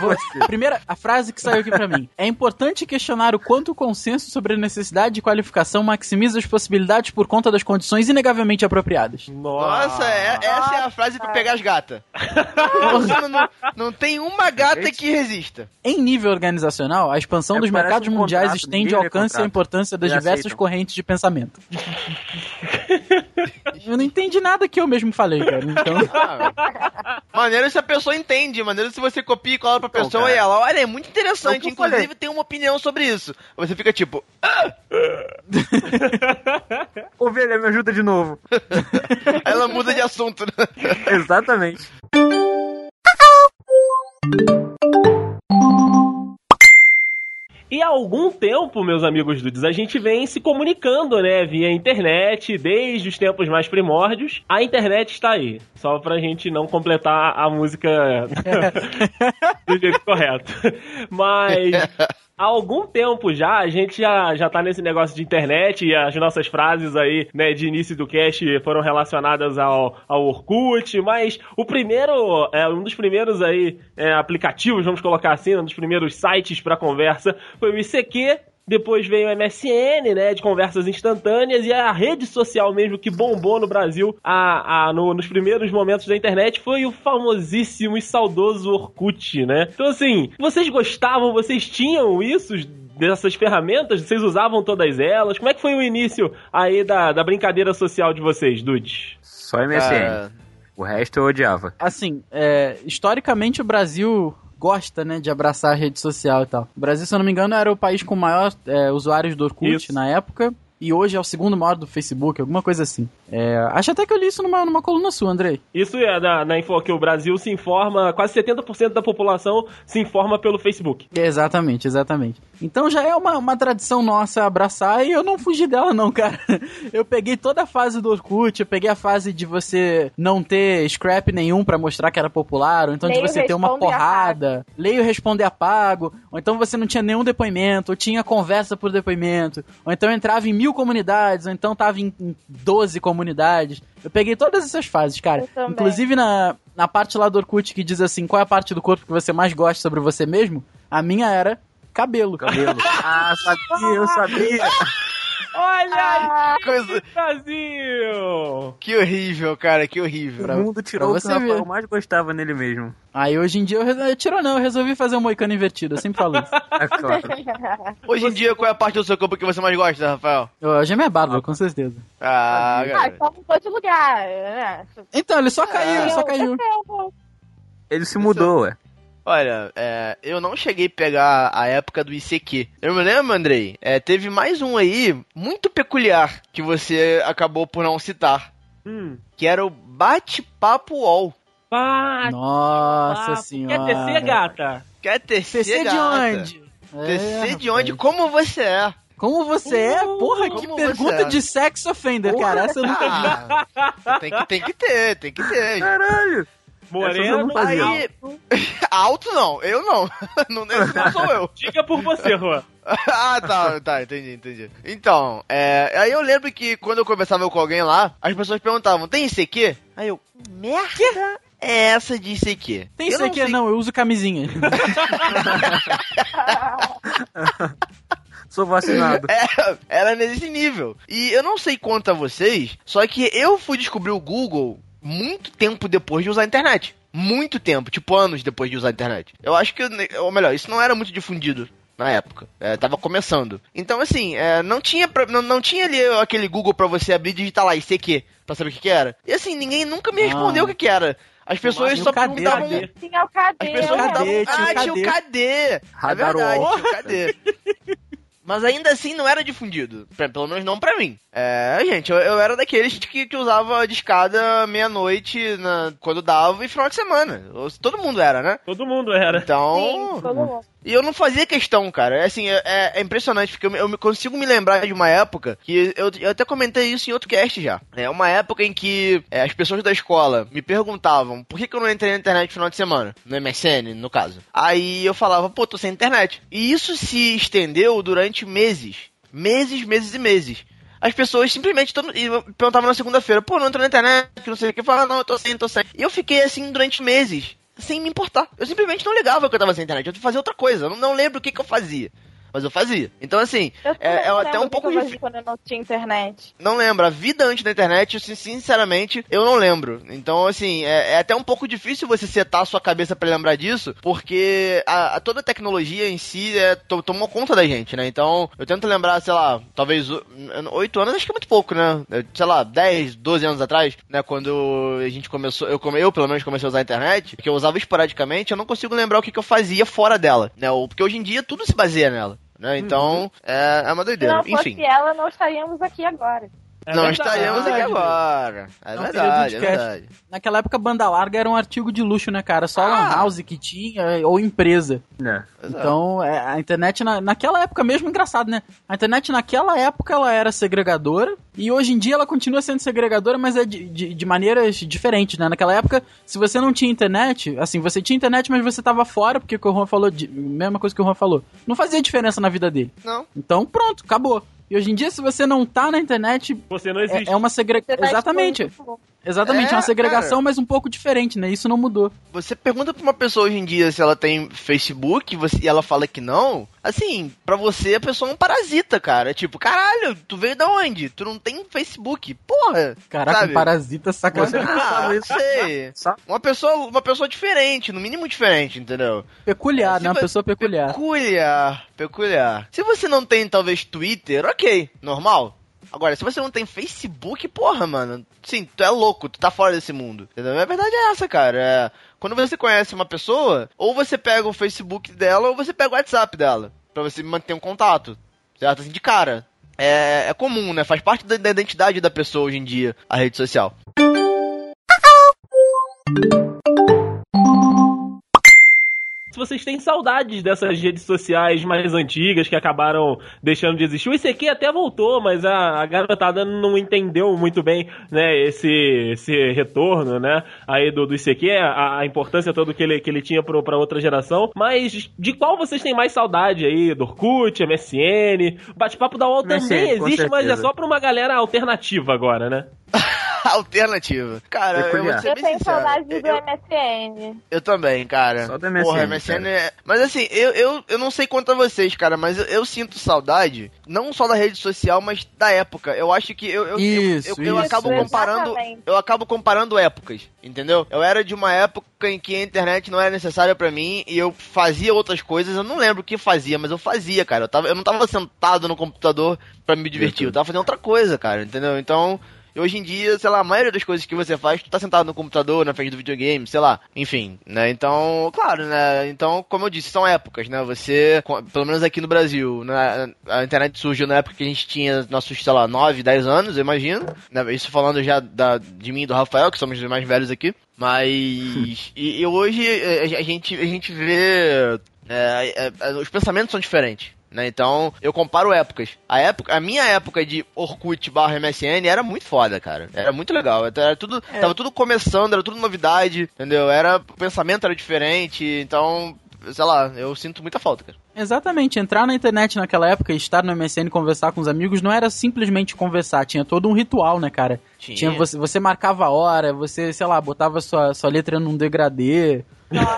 você? Primeira, a frase que saiu aqui pra mim. É importante questionar o quanto o consenso sobre a necessidade de qualificação maximiza as possibilidades por conta das condições inegavelmente apropriadas. Nossa, é- essa é a frase pra pegar as gatas. não, não, não tem uma gata que resista. Em nível organizacional, a expansão É, dos mercados um mundiais contrato, estende o alcance e a importância das Eles diversas aceitam. correntes de pensamento. Eu não entendi nada que eu mesmo falei, cara. Então, Ah, maneiro se a pessoa entende, maneiro se você copia e cola pra Então, pessoa cara. e ela, olha, é muito É interessante, eu inclusive tem uma opinião sobre isso. Você fica tipo, Ovelha, me ajuda de novo. aí ela muda de assunto, né? Exatamente. E há algum tempo, meus amigos dudes, a gente vem se comunicando, né, via internet, desde os tempos mais primórdios. A internet está aí, só pra gente não completar a música do jeito correto. Mas Há algum tempo já, a gente já, já tá nesse negócio de internet e as nossas frases aí, né, de início do cast foram relacionadas ao, ao Orkut, mas o primeiro, é, um dos primeiros aí é, aplicativos, vamos colocar assim, um dos primeiros sites para conversa foi o ICQ, depois veio o MSN, né, de conversas instantâneas, e a rede social mesmo que bombou no Brasil a, a, no- nos primeiros momentos da internet foi o famosíssimo e saudoso Orkut, né? Então, assim, vocês gostavam, vocês tinham isso, dessas ferramentas? Vocês usavam todas elas? Como é que foi o início aí da, da brincadeira social de vocês, Dudes? Só MSN. O resto eu odiava. Assim, é, historicamente o Brasil gosta, né, de abraçar a rede social e tal. O Brasil, se eu não me engano, era o país com maior é, usuários do Orkut Isso. na época. E hoje é o segundo maior do Facebook, alguma coisa assim. É, acho até que eu li isso numa, numa coluna sua, Andrei. Isso é na, na info que o Brasil se informa, quase 70% da população se informa pelo Facebook. Exatamente, exatamente. Então já é uma, uma tradição nossa abraçar e eu não fugi dela não, cara. Eu peguei toda a fase do Orkut, eu peguei a fase de você não ter scrap nenhum pra mostrar que era popular, ou então de Leio, você ter uma porrada, leio, responder, apago, ou então você não tinha nenhum depoimento, ou tinha conversa por depoimento, ou então entrava em mil comunidades, ou então tava em, em 12 comunidades. Eu peguei todas essas fases, cara. Inclusive na, na parte lá do Orkut que diz assim, qual é a parte do corpo que você mais gosta sobre você mesmo, a minha era cabelo. Cabelo. ah, sabia, eu sabia. Olha Ah, aí, Coisa- Brasil! que horrível, cara, que horrível. O mundo tirou pra o que você o mais gostava nele mesmo. Aí hoje em dia eu resolvi, tirou não, eu resolvi fazer um moicano invertido, eu sempre falo isso. É claro. Hoje em dia, qual é a parte do seu corpo que você mais gosta, Rafael? Hoje é minha barba, com certeza. Ah, ah, cara. só mudou de lugar. né? Então, ele só caiu, ele só Eu- caiu. eu- Ele se mudou, ué. Olha, é, eu não cheguei a pegar a época do ICQ. Eu me lembro, Andrei, é, teve mais um aí muito peculiar que você acabou por não citar, Hum. que era o Bate-Papo UOL. Pá, Nossa pá, senhora. Quer tecer, gata? Quer tecer TC de onde? TC de É, onde? rapaz. Como você é? Como você é? Porra, que pergunta você é? de sex offender, cara. Essa eu nunca vi. Ah, tem, que, tem que ter, tem que ter. Caralho. Moreno, não. Aí, alto não, eu não. não, não sou eu. diga por você, Juan. ah, tá, tá, entendi, entendi. Então, é, aí eu lembro que quando eu conversava com alguém lá, as pessoas perguntavam, tem ICQ? Aí eu, merda é essa de ICQ? Tem eu isso aqui, sei- não, eu uso camisinha. Sou vacinado. É, era nesse nível. E eu não sei quanto a vocês, só que eu fui descobrir o Google muito tempo depois de usar a internet. Muito tempo, tipo anos depois de usar a internet. Eu acho que, ou melhor, isso não era muito difundido na época. É, tava começando. Então, assim, é, não, tinha pra- não, não tinha ali aquele Google pra você abrir e digitar lá ICQ pra saber o que, que era. E assim, ninguém nunca me respondeu Ah. o que, que era. As pessoas Mas só perguntavam. cadê? Tinha o cadê? As pessoas Cadê? davam. Tinha o Ah, tinha o cadê? cadê? É verdade, tinha o cadê? Mas ainda assim não era difundido. Pra- pelo menos não pra mim. É, gente, eu, eu era daqueles que, que usava discada meia-noite na- quando dava e final de semana. Todo mundo era, né? Todo mundo era. Então. Sim, todo mundo. E eu não fazia questão, cara. É assim, é, é impressionante, porque eu, eu consigo me lembrar de uma época que eu, eu até comentei isso em outro cast já. É uma época em que é, as pessoas da escola me perguntavam por que, que eu não entrei na internet no final de semana, no MSN, no caso. Aí eu falava, pô, tô sem internet. E isso se estendeu durante meses. Meses, meses e meses. As pessoas simplesmente todo, perguntavam na segunda-feira, pô, não entrou na internet, que não sei o que, falavam, não, eu tô sem, tô sem. E eu fiquei assim durante meses sem me importar. Eu simplesmente não ligava que eu tava sem internet. Eu fazia outra coisa. Eu não, lembro o que, que eu fazia. Mas eu fazia. Então, assim, Eu é, é até um pouco difícil. quando eu não tinha internet. Não lembro. A vida antes da internet, sinceramente, eu não lembro. Então, assim, é, é até um pouco difícil você setar a sua cabeça pra lembrar disso, porque a, a- toda a tecnologia em si é, to- tomou conta da gente, né? Então, eu tento lembrar, sei lá, talvez oito anos, acho que é muito pouco, né? Sei lá, 10, 12 anos atrás, né? Quando a gente começou, eu, eu pelo menos comecei a usar a internet, que eu usava esporadicamente, eu não consigo lembrar o que, que eu fazia fora dela, né? Porque hoje em dia tudo se baseia nela. Né? Então, é, é uma Se doideira. não fosse Enfim. ela, não estaríamos aqui agora. É não verdade. estaremos aqui verdade. agora. É Não verdade, é verdade. Naquela época, banda larga era um artigo de luxo, né, cara? Só Ah. lan house que tinha, ou empresa. É. Então, é, a internet, na, naquela época mesmo, engraçado, né? A internet naquela época, ela era segregadora, e hoje em dia ela continua sendo segregadora, mas é de, de, de maneiras diferentes, né? Naquela época, se você não tinha internet, assim, você tinha internet, mas você tava fora, porque o que o Juan falou, de, mesma coisa que o Juan falou, não fazia diferença na vida dele. Não. Então, pronto, acabou. E hoje em dia, se você não tá na internet, Você não é, existe. é uma segregação. Você tá Exatamente. é É, uma segregação, cara. mas um pouco diferente, né? Isso não mudou. Você pergunta pra uma pessoa hoje em dia se ela tem Facebook você- e ela fala que não. Assim, pra você a pessoa é um parasita, cara. Tipo, caralho, tu veio da onde? Tu não tem Facebook. Porra! Caraca, Sabe? um parasita sacanagem. Ah, eu sei. Uma pessoa, uma pessoa diferente, no mínimo diferente, entendeu? Peculiar, Se né? Uma pessoa peculiar. Peculiar, peculiar. Se você não tem, talvez, Twitter, ok, normal. Agora, se você não tem Facebook, porra, mano. Sim, tu é louco, tu tá fora desse mundo. Entendeu? A verdade é essa, cara. É, quando você conhece uma pessoa, ou você pega o Facebook dela, ou você pega o WhatsApp dela. Pra você manter um contato. Certo? Assim, de cara. É, é comum, né? Faz parte da, da identidade da pessoa hoje em dia, a rede social. Se vocês têm saudades dessas redes sociais mais antigas que acabaram deixando de existir. O ICQ até voltou, mas a, a garotada não entendeu muito bem, né, esse, esse retorno, né, aí do, do ICQ, a, a importância toda que ele, que ele tinha pro, pra outra geração. Mas de qual vocês têm mais saudade aí? Do Orkut, MSN? O bate-papo da UOL também existe, mas é só pra uma galera alternativa agora, né? Alternativa. Cara, eu vou ser Eu bem tenho sincero. saudade do Eu- MSN. Eu também, cara. Só do MSN, Porra, MSN é... Mas assim, eu, eu, eu não sei quanto a vocês, cara, mas eu, eu sinto saudade, não só da rede social, mas da época. Eu acho que eu, eu, Isso, eu, eu, eu isso, acabo isso. comparando. Exatamente. Eu acabo comparando épocas, entendeu? Eu era de uma época em que a internet não era necessária pra mim e eu fazia outras coisas. Eu não lembro o que fazia, mas eu fazia, cara. Eu, tava, eu não tava sentado no computador pra me divertir, eu tava fazendo outra coisa, cara, entendeu? Então. E hoje em dia, sei lá, a maioria das coisas que você faz, tu tá sentado no computador, na frente do videogame, sei lá, enfim, né? Então, claro, né? Então, como eu disse, são épocas, né? Você, pelo menos aqui no Brasil, né? a internet surgiu na época que a gente tinha nossos, sei lá, 9, 10 anos, eu imagino. Né? Isso falando já da, de mim e do Rafael, que somos os mais velhos aqui. Mas. e, e hoje eh, a gente, a gente vê. é, é, os pensamentos são diferentes. Né? Então, eu comparo épocas. A época, a minha época de Orkut barra MSN era muito foda, cara. Era muito legal. Era tudo, tava tudo começando, era tudo novidade, entendeu? Era, o pensamento era diferente, então, sei lá, eu sinto muita falta, cara. Exatamente, entrar na internet naquela época e estar no MSN e conversar com os amigos não era simplesmente conversar, tinha todo um ritual, né, cara? Tinha, você, você marcava a hora, você, sei lá, botava sua, sua letra num degradê.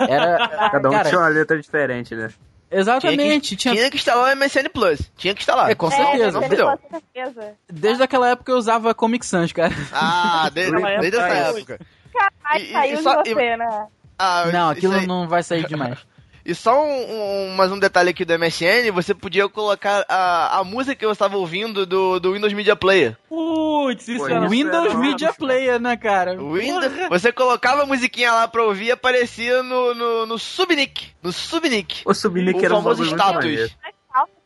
Era. Cada um cara, tinha uma letra diferente, né? Exatamente, tinha, que, tinha. tinha que instalar o MSN Plus. Tinha que instalar. É, com É, certeza. Com certeza. Desde aquela época eu usava Comic Sans, cara. Ah, de- Naquela desde essa época. Caralho, E- e- saiu e só- de você, né? Ah, Não, aquilo aí- não vai sair demais. E só um, um- mais um detalhe aqui do MSN, você podia colocar a, a música que eu estava ouvindo do, do Windows Media Player. Putz, isso Pô, era... Windows era- Media Player, né, cara? Windows, você colocava a musiquinha lá pra ouvir e aparecia no, no, no Subnick. No Subnick. O Subnick O era um famoso muito status.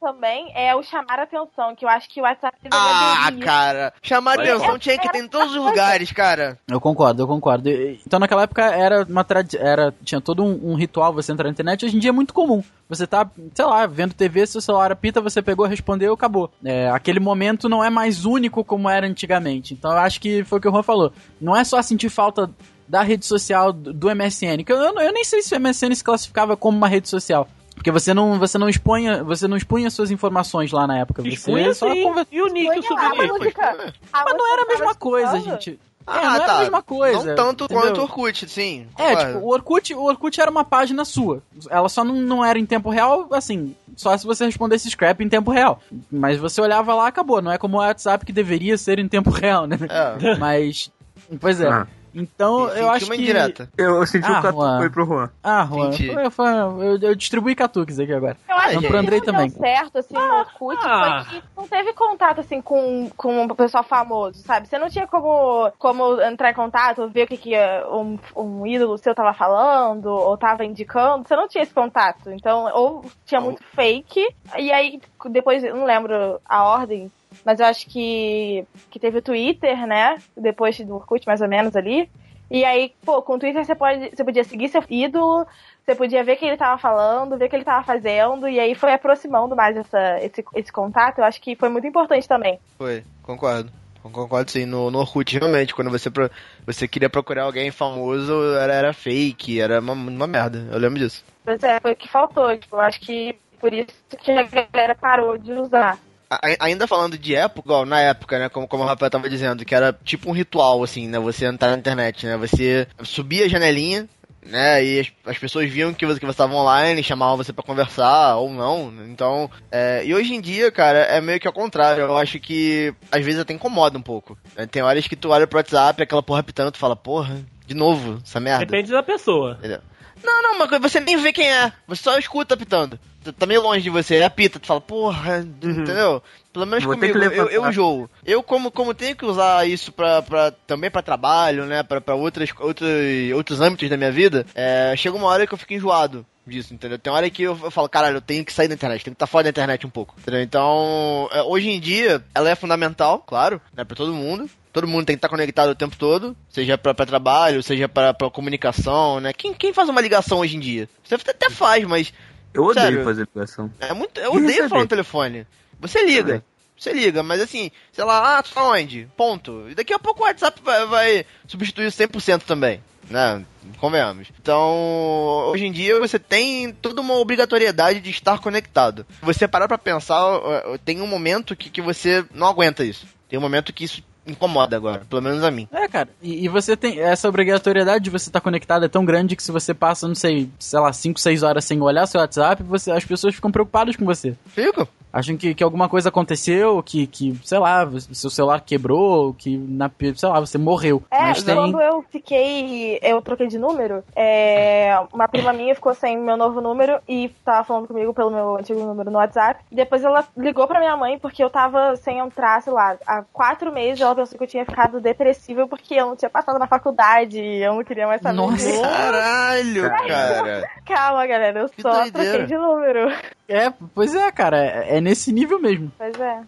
Também é o chamar a atenção, que eu acho que o WhatsApp deveria Ah, aderir. cara. Chamar Olha, atenção tinha que ter em todos os lugares, cara. Eu concordo, eu concordo. E- Então naquela época era uma era tinha todo um, um ritual você entrar na internet. Hoje em dia é muito comum. Você tá, sei lá, vendo TV, seu celular apita, você pegou, respondeu, acabou. É, aquele momento não é mais único como era antigamente. Então eu acho que foi o que o Juan falou. Não é só sentir falta da rede social do do MSN, que eu, eu, eu nem sei se o MSN se classificava como uma rede social. Porque você não, você não expunha, você não expunha suas informações lá na época. Você Expunha só sim. conver- E o Nick, o Subnick? A Mas não era a mesma coisa, gente. Ah, é, não era tá. a mesma coisa. Não tanto entendeu? quanto o Orkut, sim. É, tipo, o Orkut, o Orkut era uma página sua. Ela só não, não era em tempo real, assim, só se você respondesse scrap em tempo real. Mas você olhava lá, acabou. Não é como o WhatsApp que deveria ser em tempo real, né? É. Mas, pois é. Ah. Então, Senti eu acho uma que... indireta. Eu, eu senti Ah, o catu Juan. foi pro Juan. Ah, Juan, foi- foi- eu, eu distribuí catuques aqui agora. Eu acho Não, que pro Andrei também. deu certo, assim, no Orkut Ah. foi que não teve contato, assim, com, com o pessoal famoso, sabe? Você não tinha como, como entrar em contato, ver o que, que um, um ídolo seu tava falando, ou tava indicando. Você não tinha esse contato. Então, ou tinha muito fake, e aí depois, eu não lembro a ordem Mas eu acho que, que teve o Twitter, né? Depois do Orkut, mais ou menos ali. E aí, pô, com o Twitter você, pode, você podia seguir seu ídolo, você podia ver o que ele tava falando, ver o que ele tava fazendo, e aí foi aproximando mais essa, esse, esse contato. Eu acho que foi muito importante também. Foi, concordo. Concordo sim, no, no Orkut, realmente, quando você, pro- você queria procurar alguém famoso, era, era fake, era uma, uma merda, eu lembro disso. Pois é, foi o que faltou. Tipo, eu acho que por isso que a galera parou de usar. Ainda falando de época, igual, na época, né, como, como o Rafael tava dizendo, que era tipo um ritual, assim, né, você entrar na internet, né, você subia a janelinha, né, e as, as pessoas viam que você que estava online, chamavam você pra conversar, ou não, então, é, e hoje em dia, cara, é meio que ao contrário, eu acho que às vezes até incomoda um pouco, né? tem horas que tu olha pro WhatsApp, aquela porra pitando, tu fala, porra, de novo, essa merda. Depende da pessoa. Não, não, mas você nem vê quem é. Você só escuta pitando. Tá- Tá meio longe de você, ele apita, tu fala, porra, entendeu? Pelo menos Vou comigo, eu, eu enjoo. Eu, como, como tenho que usar isso pra, pra, também pra trabalho, né, pra, pra outras, outros, outros âmbitos da minha vida, é, chega uma hora que eu fico enjoado disso, entendeu? Tem hora que eu, eu falo, caralho, eu tenho que sair da internet, tenho que estar fora da internet um pouco, entendeu? Então, é, hoje em dia, ela é fundamental, claro, né, pra todo mundo. Todo mundo tem que estar conectado o tempo todo, seja pra, pra trabalho, seja pra, pra comunicação, né? Quem, quem faz uma ligação hoje em dia? Você até faz, mas Eu odeio Sério? fazer ligação. é muito. Eu E odeio receber? falar no telefone. Você liga. Também. Você liga, mas assim, sei lá, ah, tu tá onde? Ponto. E daqui a pouco o WhatsApp vai, vai substituir 100% também, né? Convenhamos. Então, hoje em dia você tem toda uma obrigatoriedade de estar conectado. Você parar pra pensar, tem um momento que, que você não aguenta isso. Tem um momento que isso incomoda agora, pelo menos a mim. É, cara, e, e você tem essa obrigatoriedade de você estar conectado é tão grande que se você passa, não sei, sei lá, 5, 6 horas sem olhar seu WhatsApp, você, as pessoas ficam preocupadas com você. Fica? Acham que, que alguma coisa aconteceu, que, que, sei lá, seu celular quebrou, que, na, sei lá, você morreu. É, Mas tem... quando eu fiquei. Eu troquei de número, é, uma prima minha ficou sem meu novo número e tava falando comigo pelo meu antigo número no WhatsApp. Depois ela ligou pra minha mãe porque eu tava sem entrar, sei lá, há quatro meses ela pensou que eu tinha ficado depressiva porque eu não tinha passado na faculdade e eu não queria mais saber. Nossa. disso. Caralho, cara. Calma, galera, eu Que só doideira. troquei de número. É, pois é, cara, é, é nesse nível mesmo. Pois é.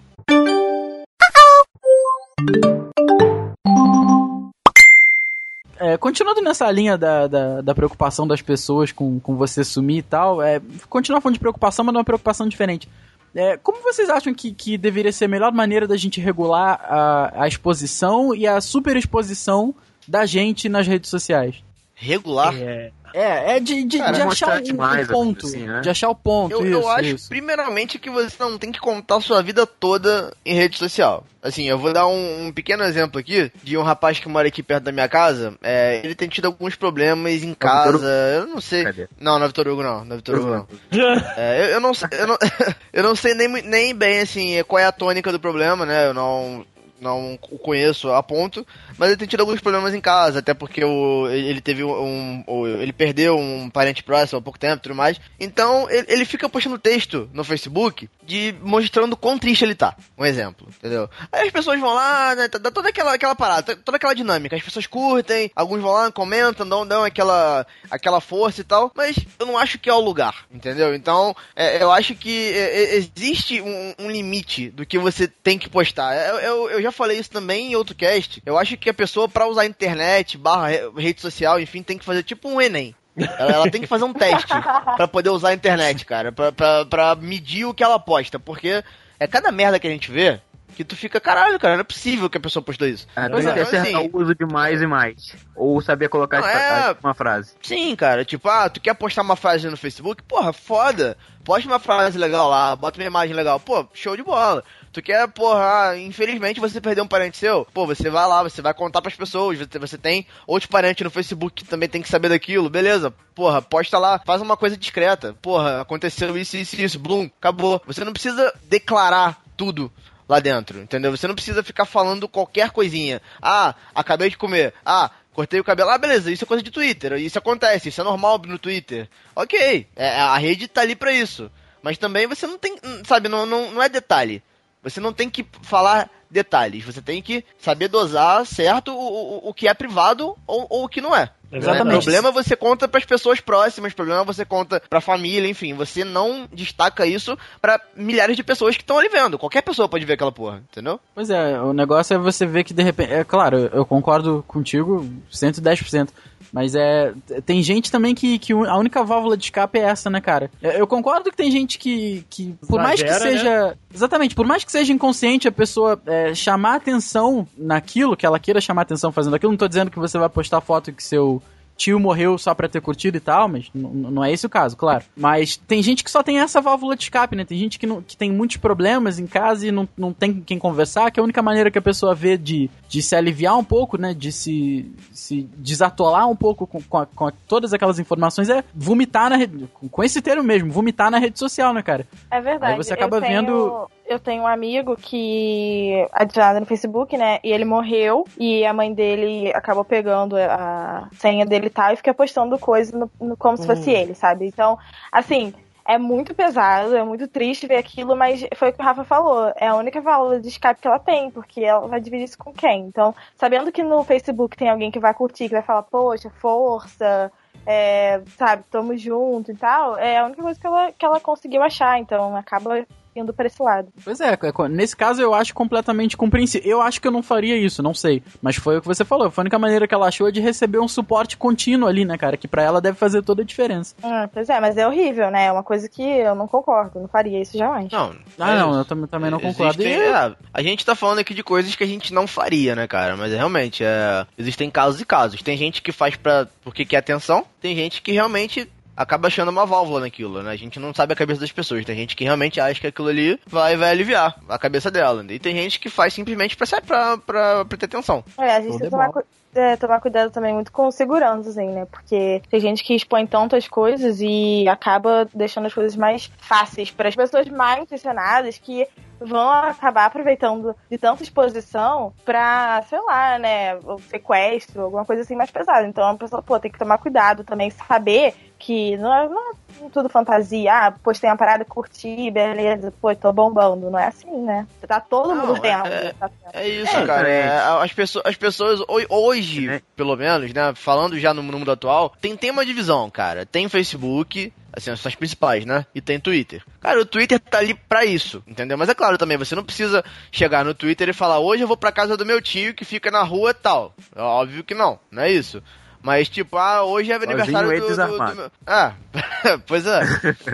É, continuando nessa linha da, da, da preocupação das pessoas com, com você sumir e tal, é, continuar falando de preocupação, mas numa preocupação diferente. É, como vocês acham que, que deveria ser a melhor maneira da gente regular a, a exposição e a superexposição da gente nas redes sociais? Regular? É. É, é de, de, Cara, de achar mostrar o, demais, o ponto. assim, né? De achar o ponto, Eu, isso, eu acho, isso. primeiramente, que você não tem que contar sua vida toda em rede social. Assim, eu vou dar um, um pequeno exemplo aqui de um rapaz que mora aqui perto da minha casa. É, ele tem tido alguns problemas em casa. Eu não sei. Cadê? Não, não é Vitor Hugo, não. Não é Vitor Hugo, não. É, eu, eu não sei- eu não, eu não sei nem, nem bem assim qual é a tônica do problema, né? Eu não não o conheço a ponto, mas ele tem tido alguns problemas em casa, até porque o, ele teve um, um- ele perdeu um parente próximo há pouco tempo, tudo mais. Então ele, ele fica postando texto no Facebook de mostrando quão triste ele tá. Um exemplo, entendeu? Aí as pessoas vão lá, né, dá toda aquela aquela parada, toda aquela dinâmica. As pessoas curtem, alguns vão lá, comentam, dão, dão aquela aquela força e tal, mas eu não acho que é o lugar, entendeu? Então, é, eu acho que é, é, existe um, um limite do que você tem que postar. Eu, eu, eu já falei isso também em outro cast. Eu acho que a pessoa, pra usar a internet, barra re- rede social, enfim, tem que fazer tipo um Enem. Ela, ela tem que fazer um teste pra poder usar a internet, cara, pra, pra, pra medir o que ela posta, porque é cada merda que a gente vê que tu fica, caralho, cara, não é possível que a pessoa postou isso. É, Pois tem que é, acertar assim- o uso de mais e mais. Ou saber colocar Não, é- uma frase. Sim, cara, tipo, ah, tu quer postar uma frase no Facebook? Porra, foda. Posta uma frase legal lá, bota uma imagem legal. Pô, show de bola. Tu quer, porra, infelizmente você perdeu um parente seu? Pô, você vai lá, você vai contar pras pessoas. Você, tem outros parentes no Facebook que também tem que saber daquilo, beleza. Porra, posta lá, faz uma coisa discreta. Porra, aconteceu isso, isso, isso, blum, acabou. Você não precisa declarar tudo lá dentro, entendeu? Você não precisa ficar falando qualquer coisinha. Ah, acabei de comer. Ah, cortei o cabelo. Ah, beleza, isso é coisa de Twitter. Isso acontece, isso é normal no Twitter. Ok, é, a rede tá ali pra isso. Mas também você não tem, sabe, não, não, não é detalhe. Você não tem que falar detalhes. Você tem que saber dosar certo o, o, o que é privado ou, ou o que não é. É Exatamente. verdade. Problema você conta pras pessoas próximas, problema você conta pra família, enfim, você não destaca isso pra milhares de pessoas que estão ali vendo. Qualquer pessoa pode ver aquela porra, entendeu? Pois é, o negócio é você ver que de repente. É claro, eu concordo contigo 110%. Mas é. Tem gente também que, que a única válvula de escape é essa, né, cara? Eu concordo que tem gente que. que por mais que Exagera, seja. Exatamente, por mais que seja inconsciente a pessoa é, chamar atenção naquilo, que ela queira chamar atenção fazendo aquilo, não tô dizendo que você vai postar foto que seu tio morreu só pra ter curtido e tal, mas não é esse o caso, claro. Mas tem gente que só tem essa válvula de escape, né? Tem gente que, não, que tem muitos problemas em casa e não, não tem com quem conversar, que a única maneira que a pessoa vê de, de se aliviar um pouco, né? De se, se desatolar um pouco com, com, a- com a- todas aquelas informações é vomitar na rede. com- esse termo mesmo, vomitar na rede social, né, cara? É verdade. Aí você acaba eu tenho, vendo- Eu tenho um amigo que adicionado no Facebook, né? E ele morreu e a mãe dele acabou pegando a senha dele e tal e fica postando coisa no, no- como se fosse ele, sabe? Então, assim. É muito pesado, é muito triste ver aquilo, mas foi o que o Rafa falou. É a única válvula de escape que ela tem, porque ela vai dividir isso com quem? Então, sabendo que no Facebook tem alguém que vai curtir, que vai falar, poxa, força, é, sabe, tamo junto e tal, é a única coisa que ela, que ela conseguiu achar, então acaba indo pra esse lado. Pois é, é, nesse caso eu acho completamente compreensível. Eu acho que eu não faria isso, não sei. Mas foi o que você falou. Foi a única maneira que ela achou de receber um suporte contínuo ali, né, cara? Que pra ela deve fazer toda a diferença. Ah, pois é, mas é horrível, né? É uma coisa que eu não concordo, não faria isso jamais. Não. Ah, é não, eu também, também não concordo. Existem- E- é, a gente tá falando aqui de coisas que a gente não faria, né, cara? Mas é, realmente, é, existem casos e casos. Tem gente que faz pra, porque quer atenção, tem gente que realmente acaba achando uma válvula naquilo, né? A gente não sabe a cabeça das pessoas. Tem gente que realmente acha que aquilo ali vai, vai aliviar a cabeça dela. E tem gente que faz simplesmente pra, pra, pra, pra ter atenção. É, a gente tem de que tomar, cu- é, tomar cuidado também muito com segurança, assim, né? Porque tem gente que expõe tantas coisas e acaba deixando as coisas mais fáceis para as pessoas mal intencionadas que vão acabar aproveitando de tanta exposição pra, sei lá, né, o sequestro, alguma coisa assim mais pesada. Então a pessoa, pô, tem que tomar cuidado também, saber que não é, não é tudo fantasia. Ah, postei uma parada, curti, beleza, pô, tô bombando. Não é assim, né? Você tá todo Não, mundo vendo. é- tá vendo. É isso, É, cara. é, as, pessoas, as pessoas, ho- hoje, É. pelo menos, né? Falando já no, no mundo atual, tem, tem uma divisão, cara. Tem Facebook, assim, são as principais, né? E tem Twitter. Cara, o Twitter tá ali pra isso, entendeu? Mas é claro também, você não precisa chegar no Twitter e falar, hoje eu vou pra casa do meu tio que fica na rua tal. É óbvio que não, não é isso. Mas, tipo, ah, hoje é aniversário do, do, do meu... Ah, pois é.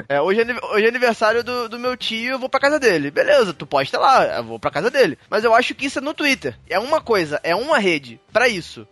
É, hoje, é, hoje é aniversário do, do meu tio, eu vou pra casa dele. Beleza, tu posta lá, eu vou pra casa dele. Mas eu acho que isso é no Twitter. É uma coisa, é uma rede pra isso.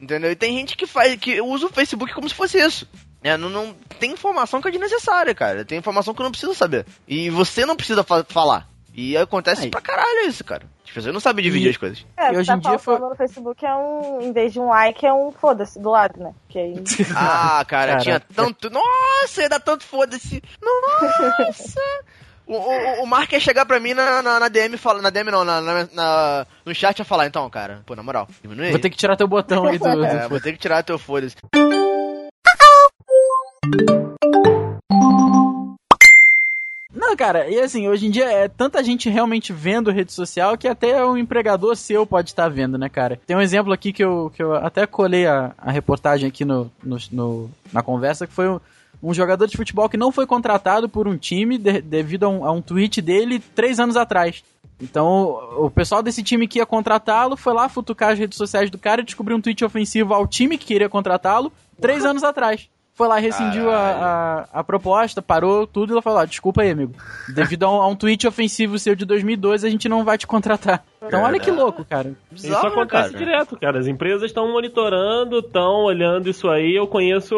Entendeu? E tem gente que faz, que usa o Facebook como se fosse isso. É, não, não- tem informação que é desnecessária, cara. Tem informação que eu não preciso saber. E você não precisa fa- falar. E acontece Aí. pra caralho isso, cara. As pessoas não sabem dividir E- as coisas. É, E o que hoje tá em dia foi- no Facebook é um, em vez de um like, é um foda-se do lado, né? Que aí... Ah, cara, Caraca. tinha tanto. Nossa, ia dar tanto foda-se. Nossa! O, o, o Mark ia chegar pra mim na, na, na DM, fala, na DM não, na, na- na- no chat ia falar, então, cara, pô, na moral, diminui. Vou ter que tirar teu botão aí do. do- É, vou ter que tirar teu foda-se. Não, cara, e assim, hoje em dia é tanta gente realmente vendo rede social que até o empregador seu pode estar vendo, né, cara? Tem um exemplo aqui que eu, que eu até colei a, a reportagem aqui no, no- no- na conversa, que foi um, um jogador de futebol que não foi contratado por um time de- devido a um, a um tweet dele três anos atrás. Então, o o pessoal desse time que ia contratá-lo foi lá futucar as redes sociais do cara e descobriu um tweet ofensivo ao time que queria contratá-lo três anos atrás. Foi lá, rescindiu a, a, a proposta, parou tudo e ela falou: ah, desculpa aí, amigo. Devido a um, a um tweet ofensivo seu de 2012, a gente não vai te contratar. Então, olha que louco, cara. Isso Bizarro, né, acontece cara? direto, cara. As empresas estão monitorando, estão olhando isso aí. Eu conheço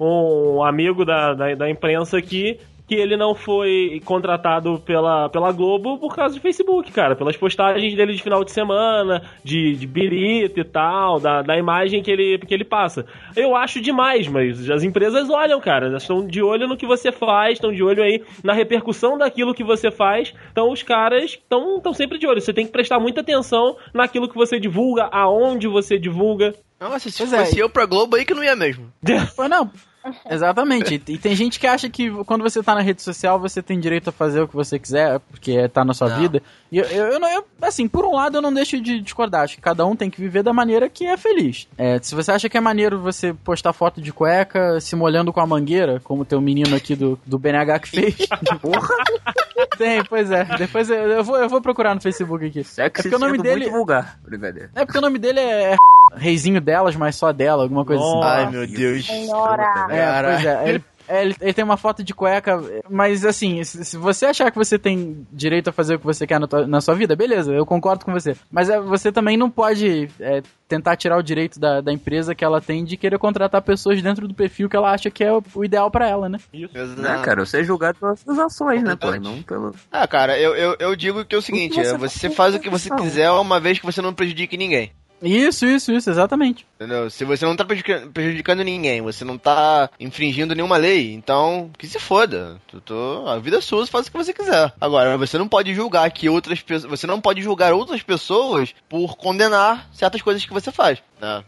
um amigo da, da, da imprensa aqui que ele não foi contratado pela, pela Globo por causa de Facebook, cara. Pelas postagens dele de final de semana, de, de birita e tal, da, da imagem que ele, que ele passa. Eu acho demais, mas as empresas olham, cara. Elas estão de olho no que você faz, estão de olho aí na repercussão daquilo que você faz. Então os caras estão estão sempre de olho. Você tem que prestar muita atenção naquilo que você divulga, aonde você divulga. Nossa, se Pois é. fosse eu pra Globo aí que não ia mesmo. Pô, não. Exatamente. E tem gente que acha que quando você tá na rede social, você tem direito a fazer o que você quiser, porque tá na sua Não. vida. E eu, eu, eu não, eu, assim, por um lado eu não deixo de discordar. Acho que cada um tem que viver da maneira que é feliz. É, se você acha que é maneiro você postar foto de cueca se molhando com a mangueira, como tem o menino aqui do, do BNH que fez. Porra! Tem, pois é. Depois eu, eu vou, eu vou procurar no Facebook aqui. Sexy É porque o nome dele- vulgar. É porque o nome dele é Reizinho delas, mas só dela, alguma coisa assim. Nossa. Ai, meu Deus. Senhora. É, Cara. pois é. Ele, é, ele, ele tem uma foto de cueca, mas assim, se, se você achar que você tem direito a fazer o que você quer na, tua- na sua vida, beleza, eu concordo com você. Mas é, você também não pode é, tentar tirar o direito da, da empresa que ela tem de querer contratar pessoas dentro do perfil que ela acha que é o, o ideal pra ela, né? Isso. Exato. cara? Você é julgado pelas suas ações, né, pô? Não pelo. Ah, cara, eu, eu, eu digo que é o seguinte, você é, você faz o que você quiser uma vez que você não prejudique ninguém. Isso, isso, isso, exatamente. Entendeu? Se você não tá prejudica- prejudicando ninguém, você não tá infringindo nenhuma lei, então que se foda. Tu, tu- a vida é sua, você faz o que você quiser. Agora, você não pode julgar que outras pessoas. Você não pode julgar outras pessoas por condenar certas coisas que você faz. Né?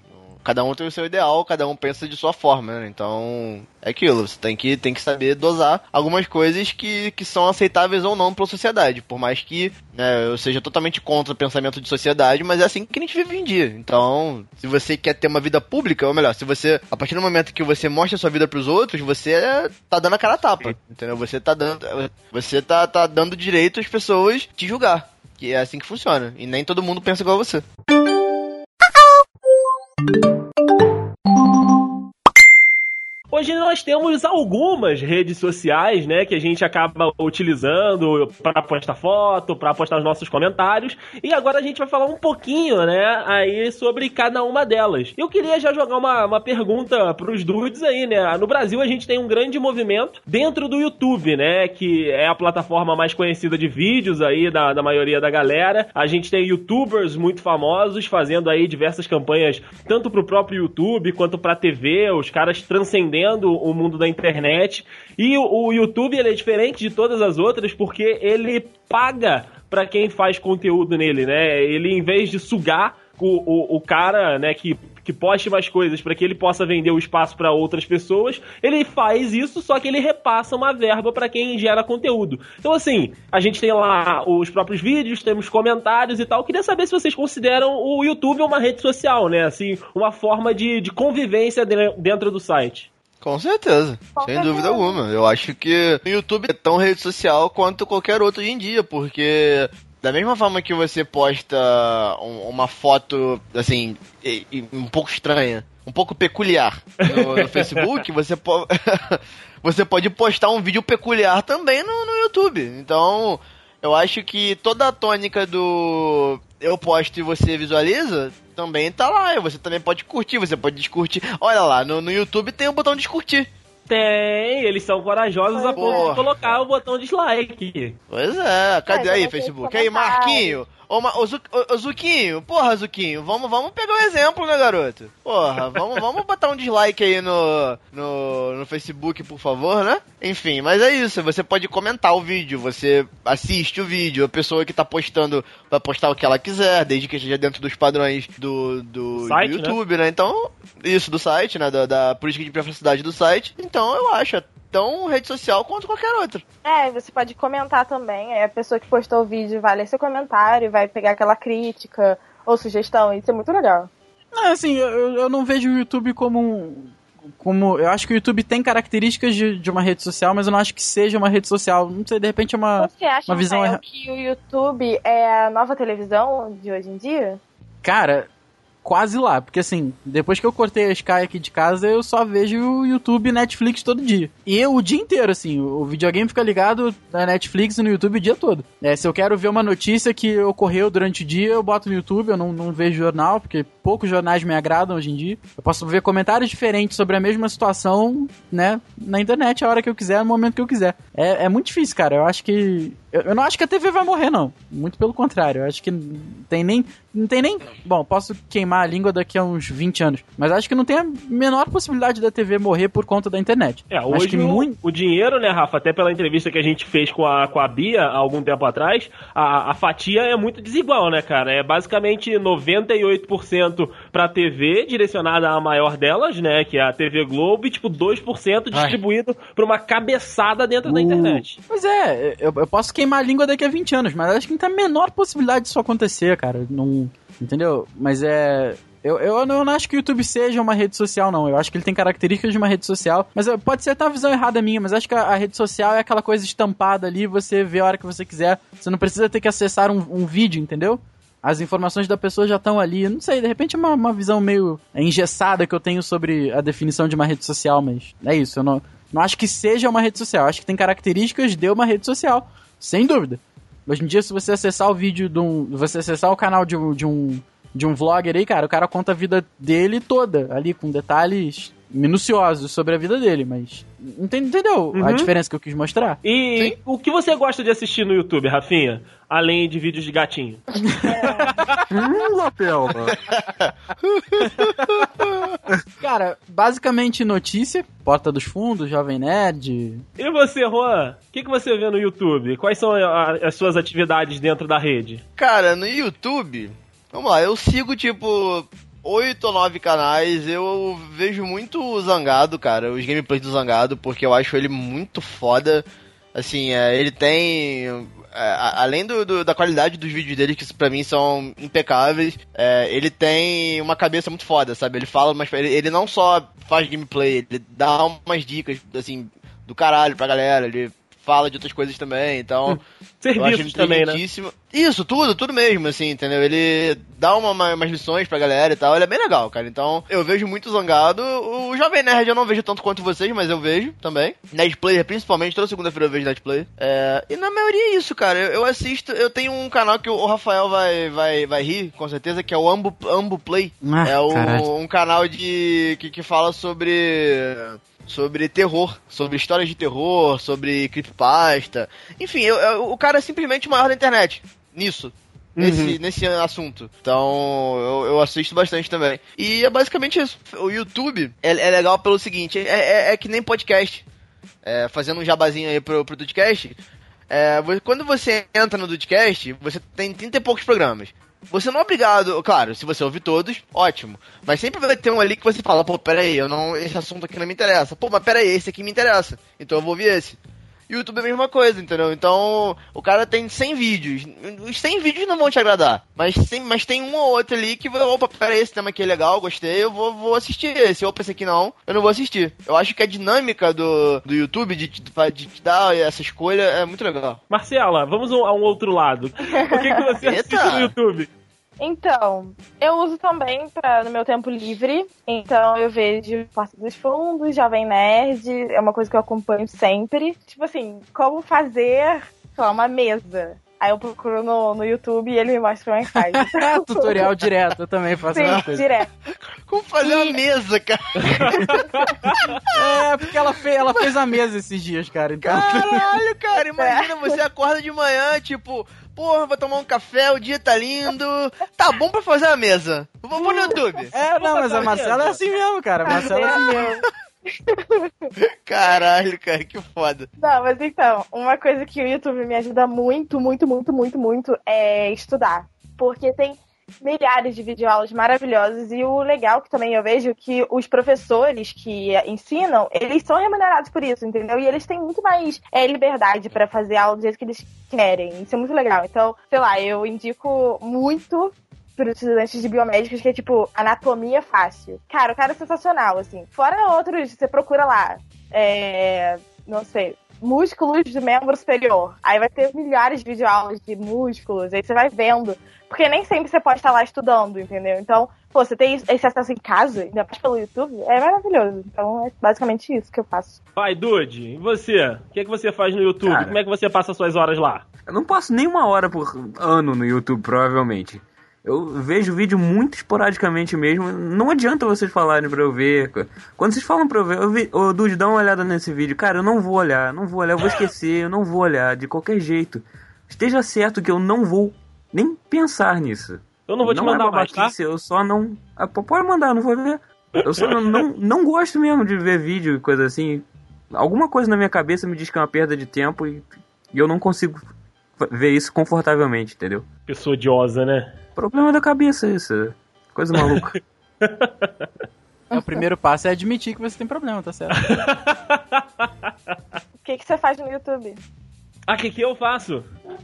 Cada um tem o seu ideal, cada um pensa de sua forma, né? Então, é aquilo, você tem que, tem que saber dosar algumas coisas que, que são aceitáveis ou não pela sociedade. Por mais que né, eu seja totalmente contra o pensamento de sociedade, mas é assim que a gente vive em dia. Então, se você quer ter uma vida pública, ou melhor, se você, a partir do momento que você mostra sua vida pros outros, você é- tá dando a cara a tapa, entendeu? Você tá dando, você tá, tá dando direito às pessoas te julgar. Que é assim que funciona. E nem todo mundo pensa igual a você. you Hoje nós temos algumas redes sociais, né, que a gente acaba utilizando para postar foto, para postar os nossos comentários. E agora a gente vai falar um pouquinho, né, aí sobre cada uma delas. Eu queria já jogar uma, uma pergunta pros dudes aí, né? No Brasil a gente tem um grande movimento dentro do YouTube, né, que é a plataforma mais conhecida de vídeos aí da, da maioria da galera. A gente tem youtubers muito famosos fazendo aí diversas campanhas tanto pro próprio YouTube quanto pra TV, os caras transcendendo o mundo da internet. E o, o YouTube ele é diferente de todas as outras porque ele paga pra quem faz conteúdo nele, né? Ele em vez de sugar o, o, o cara, né, que que poste mais coisas para que ele possa vender o espaço para outras pessoas, ele faz isso, só que ele repassa uma verba para quem gera conteúdo. Então, assim, a gente tem lá os próprios vídeos, temos comentários e tal. Queria saber se vocês consideram o YouTube uma rede social, né? Assim, uma forma de, de convivência de- dentro do site. Com certeza, Com sem certeza. dúvida alguma. Eu acho que o YouTube é tão rede social quanto qualquer outro hoje em dia, porque da mesma forma que você posta um- uma foto, assim, um pouco estranha, um pouco peculiar no, no Facebook, você, po- você pode postar um vídeo peculiar também no, no YouTube. Então, eu acho que toda a tônica do eu posto e você visualiza também tá lá. E Você também pode curtir, você pode descurtir. Olha lá, no, no YouTube tem o botão de descurtir. Tem, eles são corajosos a ponto de colocar o botão dislike. Pois é, cadê É, aí, Facebook? Aí, comentário. Marquinho. Ô, Ma- ô, Zu- ô, ô, Zuquinho, porra, Zuquinho, vamos, vamos pegar um exemplo, né, garoto? Porra, vamos, vamos botar um dislike aí no, no, no Facebook, por favor, né? Enfim, mas é isso, você pode comentar o vídeo, você assiste o vídeo, a pessoa que tá postando vai postar o que ela quiser, desde que esteja dentro dos padrões do, do, do Site, né? YouTube, né? Então, isso, do site, né, da, da política de privacidade do site. Então, eu acho, tão rede social quanto qualquer outra. É, você pode comentar também. Aí a pessoa que postou o vídeo vai ler seu comentário, vai pegar aquela crítica ou sugestão. Isso é muito legal. Não, assim, eu, eu não vejo o YouTube como um. Como, eu acho que o YouTube tem características de, de uma rede social, mas eu não acho que seja uma rede social. Não sei, de repente é uma. Você acha, uma visão que o YouTube é a nova televisão de hoje em dia? Cara, quase lá. Porque assim, depois que eu cortei a Sky aqui de casa, eu só vejo o YouTube e Netflix todo dia. E eu o dia inteiro, assim, o videogame fica ligado na Netflix e no YouTube o dia todo. É, se eu quero ver uma notícia que ocorreu durante o dia, eu boto no YouTube, eu não, não vejo jornal, porque poucos jornais me agradam hoje em dia. Eu posso ver comentários diferentes sobre a mesma situação, né, na internet a hora que eu quiser, no momento que eu quiser. É, é muito difícil, cara. Eu acho que. Eu, eu não acho que a TV vai morrer, não. Muito pelo contrário. Eu acho que tem nem. Não tem nem. Bom, posso queimar a língua daqui a uns 20 anos. Mas acho que não tem a menor possibilidade da TV morrer por conta da internet. É, acho hoje que o, muito. o dinheiro, né, Rafa, até pela entrevista que a gente fez com a, com a Bia há algum tempo atrás, a, a fatia é muito desigual, né, cara? É basicamente 98% 80% pra TV, direcionada à maior delas, né? Que é a TV Globo, e tipo 2% distribuído pra uma cabeçada dentro da Uh. internet. Pois é, eu, eu posso queimar a língua daqui a 20 anos, mas acho que não tem a menor possibilidade disso acontecer, cara. Não, entendeu? Mas é. Eu, eu, não- eu não acho que o YouTube seja uma rede social, não. Eu acho que ele tem características de uma rede social. Mas eh, pode ser até uma visão errada minha, mas acho que a, a rede social é aquela coisa estampada ali, você vê a hora que você quiser. Você não precisa ter que acessar um, um vídeo, entendeu? As informações da pessoa já estão ali. Não sei, de repente é uma, uma visão meio engessada que eu tenho sobre a definição de uma rede social, mas é isso. Eu não, não acho que seja uma rede social. Eu acho que tem características de uma rede social, sem dúvida. Hoje em dia, se você acessar o vídeo de um. Você acessar o canal de um, de um, de um vlogger aí, cara, o cara conta a vida dele toda, ali, com detalhes minuciosos sobre a vida dele, mas. Enten- Entendeu a Uhum. diferença que eu quis mostrar? E o que você gosta de assistir no YouTube, Rafinha? Além de vídeos de gatinho. Hum, lapela. Cara, basicamente notícia, Porta dos Fundos, Jovem Nerd. E você, Juan? O que, que você vê no YouTube? Quais são a- as suas atividades dentro da rede? Cara, no YouTube, vamos lá, eu sigo tipo oito ou nove canais, eu vejo muito o Zangado, cara, os gameplays do Zangado, porque eu acho ele muito foda. Assim, é, ele tem. É, além do, do- da qualidade dos vídeos dele, que pra mim são impecáveis, é, ele tem uma cabeça muito foda, sabe? Ele fala, mas ele, ele não só faz gameplay, ele dá umas dicas, assim, do caralho pra galera, ele fala de outras coisas também, então. Eu acho Serviços ele também, né? Isso, tudo, tudo mesmo, assim, entendeu? Ele dá uma, uma- umas lições pra galera e tal, ele é bem legal, cara. Então, eu vejo muito zangado. O Jovem Nerd eu não vejo tanto quanto vocês, mas eu vejo também. Netplayer, principalmente, toda segunda-feira eu vejo Netplayer. É, e na maioria é isso, cara. Eu, eu assisto, eu tenho um canal que o, Rafael vai, vai, vai rir, com certeza, que é o Ambu, Ambu Play. Ah, é o- um canal de que, que fala sobre sobre terror, sobre histórias de terror, sobre creepypasta. Enfim, eu, eu- o cara é simplesmente o maior da internet nisso. Nesse, nesse assunto. Então, eu, eu assisto bastante também. E é basicamente isso. O YouTube é, é legal pelo seguinte: é, é- é que nem podcast. É, fazendo um jabazinho aí pro, pro Dudcast. É, quando você entra no Dudcast, você tem 30 e poucos programas. Você não é obrigado, claro, se você ouvir todos, ótimo. Mas sempre vai ter um ali que você fala, pô, peraí, eu não, esse assunto aqui não me interessa. Pô, mas peraí, esse aqui me interessa. Então eu vou ouvir esse. YouTube é a mesma coisa, entendeu? Então, o cara tem 100 vídeos. Os 100 vídeos não vão te agradar. Mas, tem- mas tem um ou outro ali que opa, peraí, esse tema aqui é legal, gostei, eu vou, vou assistir esse. Opa, esse aqui não, eu não vou assistir. Eu acho que a dinâmica do, do YouTube de, te- de te dar essa escolha é muito legal. Marcela, vamos a um outro lado. O que, que você assiste no YouTube? Então, eu uso também pra, no meu tempo livre. Então eu vejo Porta dos Fundos, Jovem Nerd, é uma coisa que eu acompanho sempre. Tipo assim, como fazer, sei lá, uma mesa. Aí eu procuro no, no YouTube e ele me mostra como é que faz. Tutorial direto, eu também faço a Sim, coisa. direto. Como fazer uma mesa, cara? É, porque ela fez, ela fez a mesa esses dias, cara. Então. Caralho, cara, imagina, você acorda de manhã, tipo, porra, vou tomar um café, o dia tá lindo. Tá bom pra fazer a mesa. Vou pôr no YouTube. É, não, mas a Marcela é assim mesmo, cara. A Marcela é assim mesmo. Caralho, cara, que foda. Não, mas então, uma coisa que o YouTube me ajuda muito, muito, muito, muito, muito é estudar. Porque tem milhares de videoaulas maravilhosas e o legal que também eu vejo é que os professores que ensinam, eles são remunerados por isso, entendeu? E eles têm muito mais é, liberdade pra fazer aula do jeito que eles querem. Isso é muito legal. Então, sei lá, eu indico muito para os estudantes de biomédicos que é tipo anatomia fácil. Cara, o cara é sensacional, assim. Fora outros, você procura lá, é, não sei, músculos de membro superior. Aí vai ter milhares de videoaulas de músculos, aí você vai vendo. Porque nem sempre você pode estar lá estudando, entendeu? Então, pô, você tem esse acesso em casa, ainda mais pelo YouTube, é maravilhoso. Então, é basicamente isso que eu faço. Vai, Dude, e você? O que, é que você faz no YouTube? Cara. Como é que você passa suas horas lá? Eu não passo nem uma hora por ano no YouTube, provavelmente. Eu vejo vídeo muito esporadicamente mesmo. Não adianta vocês falarem pra eu ver. Quando vocês falam pra eu ver, eu vi, ô Dude, dá uma olhada nesse vídeo. Cara, eu não vou olhar, não vou olhar, eu vou esquecer, eu não vou olhar, de qualquer jeito. Esteja certo que eu não vou nem pensar nisso. Eu não vou te é mandar tá? babaquice, Eu só não. Ah, Pode mandar, não vou ver. Eu só não, não, não gosto mesmo de ver vídeo e coisa assim. Alguma coisa na minha cabeça me diz que é uma perda de tempo e, e eu não consigo ver isso confortavelmente, entendeu? Pessoa odiosa, né? Problema da cabeça isso. Coisa maluca. É, o primeiro passo é admitir que você tem problema, tá certo? O que, que você faz no YouTube? Ah, o que, que eu faço?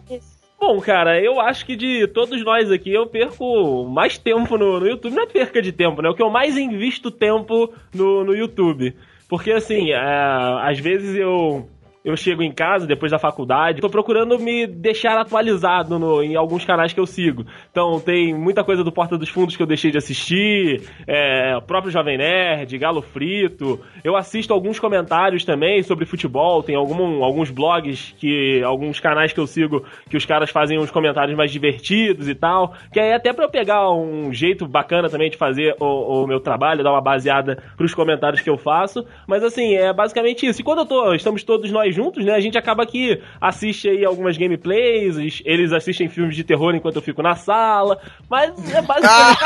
Isso. Bom, cara, eu acho que de todos nós aqui eu perco mais tempo no, no YouTube. Não é perca de tempo, né? O que eu mais invisto tempo no, no YouTube. Porque, assim, é, às vezes eu. Eu chego em casa depois da faculdade, tô procurando me deixar atualizado no- em alguns canais que eu sigo. Então tem muita coisa do Porta dos Fundos que eu deixei de assistir, é, o próprio Jovem Nerd, Galo Frito. Eu assisto alguns comentários também sobre futebol, tem algum- alguns blogs que. alguns canais que eu sigo que os caras fazem uns comentários mais divertidos e tal. Que aí até pra eu pegar um jeito bacana também de fazer o, o meu trabalho, dar uma baseada pros comentários que eu faço. Mas assim, é basicamente isso. E quando eu tô, estamos todos nós juntos, né? A gente acaba que assiste aí algumas gameplays, es- eles assistem filmes de terror enquanto eu fico na sala. Mas é basicamente.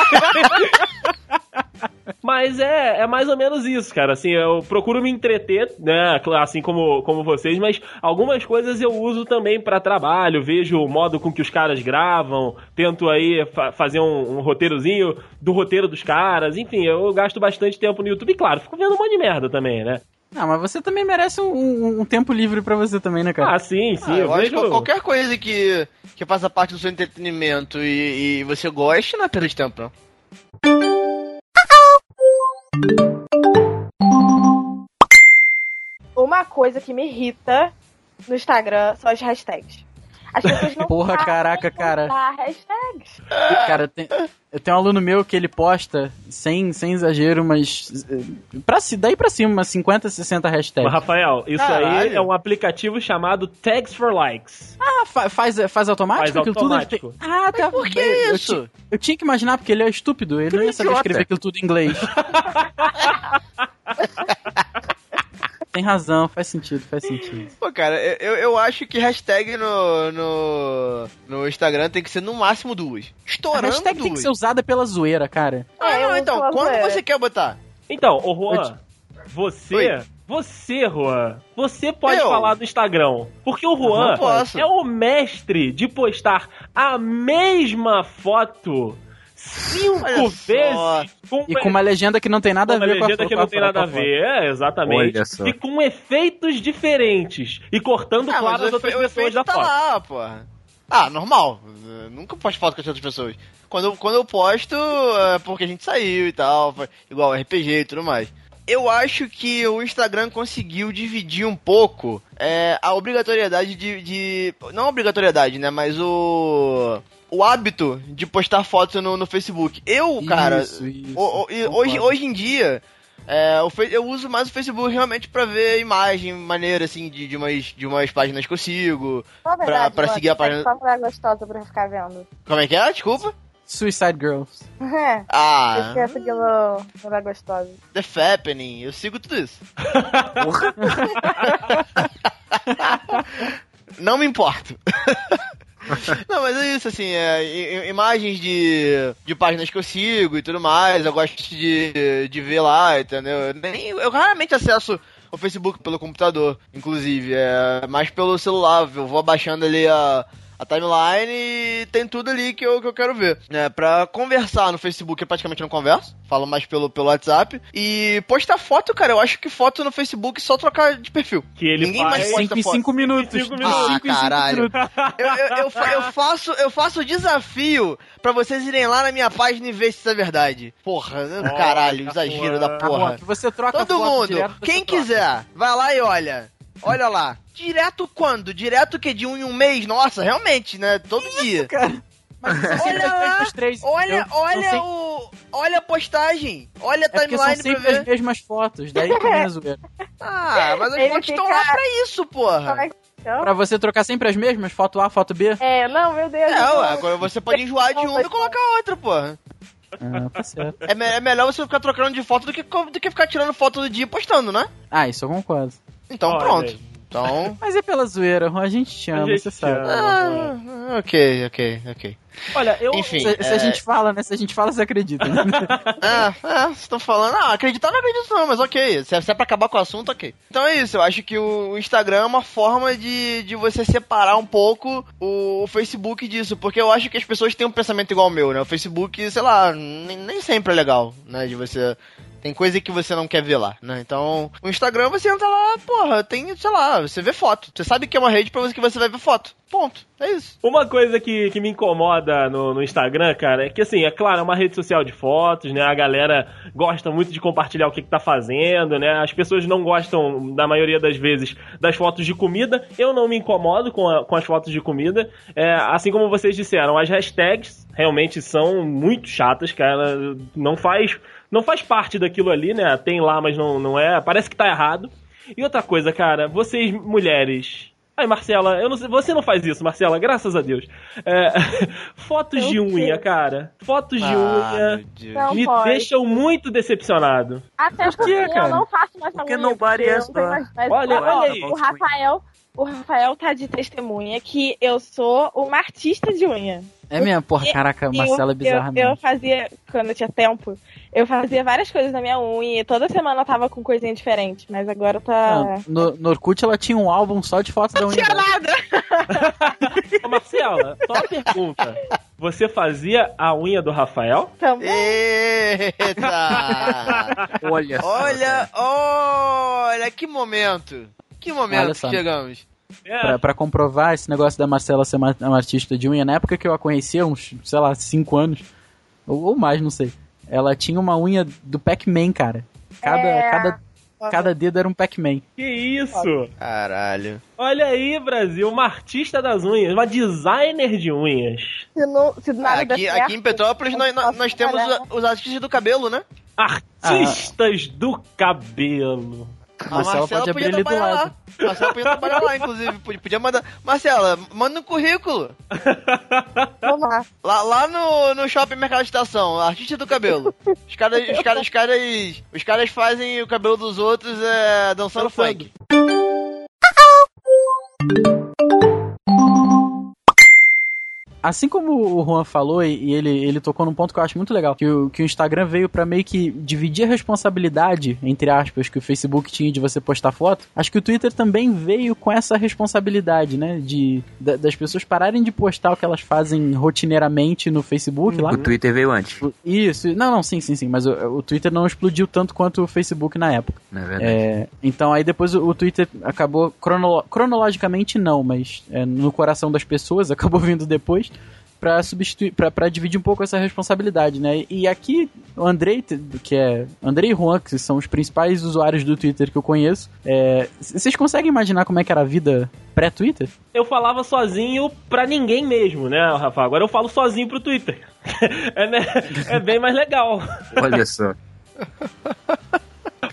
Mas é, é mais ou menos isso, cara. Assim, eu procuro me entreter, né? Assim como, como vocês, mas algumas coisas eu uso também pra trabalho. Vejo o modo com que os caras gravam, tento aí fa- fazer um, um roteirozinho do roteiro dos caras. Enfim, eu gasto bastante tempo no YouTube. E claro, fico vendo um monte de merda também, né? Não, mas você também merece um, um- um tempo livre pra você também, né, cara? Ah, sim, sim. Ah, eu eu acho vejo. que qualquer coisa que, que faça parte do seu entretenimento e, e você goste, não é perda de tempo, não. Uma coisa que me irrita no Instagram são as hashtags. As pessoas não Porra, caraca, cara. hashtags. Cara, tem- eu tenho um aluno meu que ele posta, sem, sem exagero, mas. eh, Pra, daí pra cima, umas 50, 60 Mas, hashtags. Rafael, isso aí Caralho. é um aplicativo chamado Tags for Likes. Ah, fa- faz, faz automático? Faz aquilo tudo? Ele automático. tem- Ah, tá. Por que eu, eu isso? tinha- Eu, tinha que imaginar, porque ele é estúpido. Ele não ia saber idiota. escrever aquilo tudo em inglês. tem razão, faz sentido, faz sentido. Pô, cara, eu, eu- acho que hashtag no, no, no Instagram tem que ser no máximo duas. A Estourando hashtag duas. tem que ser usada pela zoeira, cara. Ah, É, não, uso então, quando zoeira. você quer botar? Então, ô Juan, você. Oi. Você, Juan, você pode Eu? falar do Instagram. Porque o Juan é o mestre de postar a mesma foto cinco Olha vezes com, E com uma legenda que não tem nada a ver com a legenda que não tem nada a foto. ver, é, exatamente. E com efeitos diferentes. E cortando, Ah, claro, as outras pessoas efeito da tá foto. lá, porra. Ah, normal. Eu nunca posto foto com as outras pessoas. Quando eu, quando eu posto, é porque a gente saiu e tal, foi igual RPG e tudo mais. Eu acho que o Instagram conseguiu dividir um pouco é, a obrigatoriedade de, de- Não a obrigatoriedade, né? Mas o. O hábito de postar fotos no, no Facebook. Eu, cara. Isso, isso, o- o- hoje, hoje em dia, é, eu uso mais o Facebook realmente pra ver imagem maneira, assim, de, de, umas, de umas páginas que eu sigo. Verdade, pra Luan, seguir a página- Só mulher gostosa pra ficar vendo. Como é que é? Desculpa. Suicide Girls. É. Ah, Eu no mulher gostosa. The Fappening, eu sigo tudo isso. Não me importo. Não, mas é isso, assim, é, imagens de, de páginas que eu sigo e tudo mais, eu gosto de, de ver lá, entendeu? Eu Nem, eu raramente acesso o Facebook pelo computador, inclusive, é mais pelo celular, eu vou abaixando ali a, a timeline e tem tudo ali que eu, que eu quero ver. É, pra conversar no Facebook eu praticamente não converso, falo mais pelo, pelo WhatsApp. E postar foto, cara, eu acho que foto no Facebook é só trocar de perfil. Que ele Ninguém faz... mais posta 5 em foto. 5 minutos. Cinco minutos. Ah, Cinco em cinco caralho. minutos. Eu, eu, eu, fa- eu faço, eu faço o desafio pra vocês irem lá na minha página e ver se isso é verdade. Porra, caralho, exagero da porra. Ó, que você troca Todo foto mundo, quem troca. quiser, vai lá e olha. Olha lá. Direto quando? Direto que de um em um mês? Nossa, realmente, né? Todo dia. Cara, mas você sempre Olha vai lá, três, Olha? São olha sempre- o. Olha a postagem. Olha a É são timeline pra sempre as ver. mesmas fotos, daí que a zoeira. Ah, mas as Ele fotos estão lá pra isso, porra. Então, Pra você trocar sempre as mesmas, foto A, foto B? é, não, meu Deus. É, não. ué, agora você pode enjoar de uma e colocar outra, porra. Ah, tá certo. É, me- é melhor você ficar trocando de foto do que, do que ficar tirando foto do dia e postando, né? Ah, isso eu concordo. Então Olha pronto. aí. Então. Mas é pela zoeira, a gente te ama, gente você te sabe. ama. Ah, ok, ok, ok. Olha, eu. Enfim. Se, se a é- gente fala, né? Se a gente fala, você acredita. Né? Ah, ah, vocês estão falando. Ah, acreditar não acredito não, mas ok. Se é, se é pra acabar com o assunto, ok. Então é isso, eu acho que o Instagram é uma forma de, de você separar um pouco o, o Facebook disso, porque eu acho que as pessoas têm um pensamento igual ao meu, né? O Facebook, sei lá, nem, nem sempre é legal, né? De você. Tem coisa que você não quer ver lá, né? Então, o Instagram você entra lá, porra, tem, sei lá, você vê foto. Você sabe que é uma rede pra você que você vai ver foto. Ponto. É isso. Uma coisa que, que me incomoda no, no Instagram, cara, é que assim, é claro, é uma rede social de fotos, né? A galera gosta muito de compartilhar o que, que tá fazendo, né? As pessoas não gostam, na maioria das vezes, das fotos de comida. Eu não me incomodo com, a- com as fotos de comida. É, assim como vocês disseram, as hashtags realmente são muito chatas, cara. Não faz, não faz parte daquilo ali, né? Tem lá, mas não, não é. Parece que tá errado. E outra coisa, cara, vocês mulheres. Ai, Marcela, eu não sei, você não faz isso, Marcela, graças a Deus. É, fotos Eu de unha, cara. Fotos de Ah, unha Deus. Não me pode. deixam muito decepcionado. Até Por porque quê, cara? eu não faço mais Porque unha, nobody porque mais- mas, Olha, olha aí. O Rafael, o Rafael tá de testemunha que eu sou uma artista de unha. É mesmo? Porra, caraca, Marcela é bizarra eu, mesmo. eu fazia, quando eu tinha tempo, eu fazia várias coisas na minha unha e toda semana eu tava com coisinha diferente, mas agora tá... Não, no, no Orkut ela tinha um álbum só de fotos da unha. tinha dela. nada! Ô, Marcela, só uma pergunta. Você fazia a unha do Rafael? Também. Eita! Olha só. olha, olha, que momento. Que momento que chegamos. É, Pra, pra comprovar esse negócio da Marcela ser uma, uma artista de unha, na época que eu a conhecia, uns, sei lá, 5 anos, ou, ou mais, não sei. Ela tinha uma unha do Pac-Man, cara. Cada, É. cada, cada dedo era um Pac-Man. que isso? Caralho. Olha aí, Brasil, uma artista das unhas, uma designer de unhas. Se, não, se nada Aqui, certo, aqui em Petrópolis nós, nós, nós temos os, os artistas do cabelo, né? Artistas do cabelo. A Marcela pode abrir ali do trabalhar lado. lá. Marcela podia trabalhar lá, inclusive. Podia, mandar. Marcela, manda um currículo. Vamos lá. Lá, lá no, no shopping Mercado Estação, artista do cabelo. Os caras, os caras, os caras, os caras fazem o cabelo dos outros é, dançando Dançando. funk. Assim como o Juan falou, e ele, ele tocou num ponto que eu acho muito legal, que o, que o Instagram veio pra meio que dividir a responsabilidade, entre aspas, que o Facebook tinha de você postar foto, acho que o Twitter também veio com essa responsabilidade, né? De, da- das pessoas pararem de postar o que elas fazem rotineiramente no Facebook lá. O Twitter veio antes, Isso, não, não, sim, sim, sim, mas o, o Twitter não explodiu tanto quanto o Facebook na época. na verdade. É, então aí depois o, o Twitter acabou cronolo- cronologicamente não, mas é, no coração das pessoas acabou vindo depois pra substituir, pra dividir um pouco essa responsabilidade, né? E aqui o Andrei, que é Andrei e Juan, que são os principais usuários do Twitter que eu conheço, é, vocês conseguem imaginar como é que era a vida pré-Twitter? Eu falava sozinho pra ninguém mesmo, né, Rafa? Agora eu falo sozinho pro Twitter. é, né? é bem mais legal. Olha só.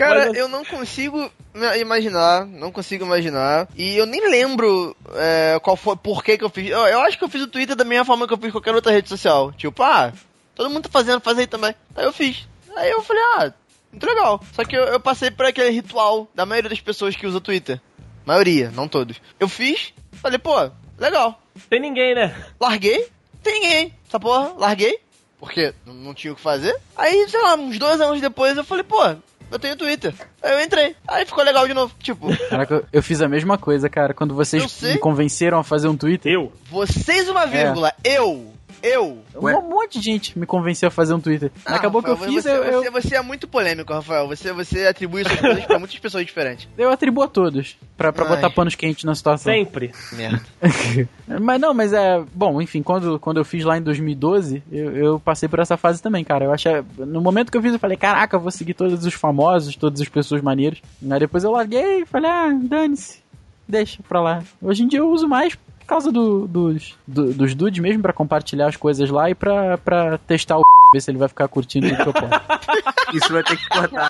Cara, Mas- eu não consigo imaginar, não consigo imaginar. E eu nem lembro é, qual foi, por que que eu fiz. Eu, eu acho que eu fiz o Twitter da mesma forma que eu fiz qualquer outra rede social. Tipo, ah, todo mundo tá fazendo, faz aí também. Aí eu fiz. Aí eu falei, ah, muito legal. Só que eu, eu passei por aquele ritual da maioria das pessoas que usa o Twitter. Maioria, não todos. Eu fiz, falei, pô, legal. Tem ninguém, né? Larguei, tem ninguém. Essa porra, larguei. Porque não, não tinha o que fazer. Aí, sei lá, uns dois anos depois eu falei, pô, eu tenho Twitter. Aí eu entrei. Aí ficou legal de novo. Tipo, Caraca, eu, fiz a mesma coisa, cara, quando vocês me convenceram a fazer um Twitter. Eu. vocês uma vírgula, eu, eu. Ué? Um monte de gente me convenceu a fazer um Twitter. Ah, Acabou que eu Rafael, fiz, você, eu, eu, Você, você é muito polêmico, Rafael. Você, você atribui suas coisas pra muitas pessoas diferentes. eu atribuo a todos. Pra, pra Ai. botar panos quentes na situação. Sempre. Merda. mas não, mas é. Bom, enfim, quando, quando eu fiz lá em 2012, eu, eu passei por essa fase também, cara. Eu achei. No momento que eu fiz, eu falei, caraca, eu vou seguir todos os famosos, todas as pessoas maneiras. Aí depois eu larguei e falei, ah, dane-se. Deixa pra lá. Hoje em dia eu uso mais por causa do- dos, do- dos dudes mesmo, pra compartilhar as coisas lá e pra, pra testar o ver se ele vai ficar curtindo tudo que eu posto. Isso vai ter que cortar.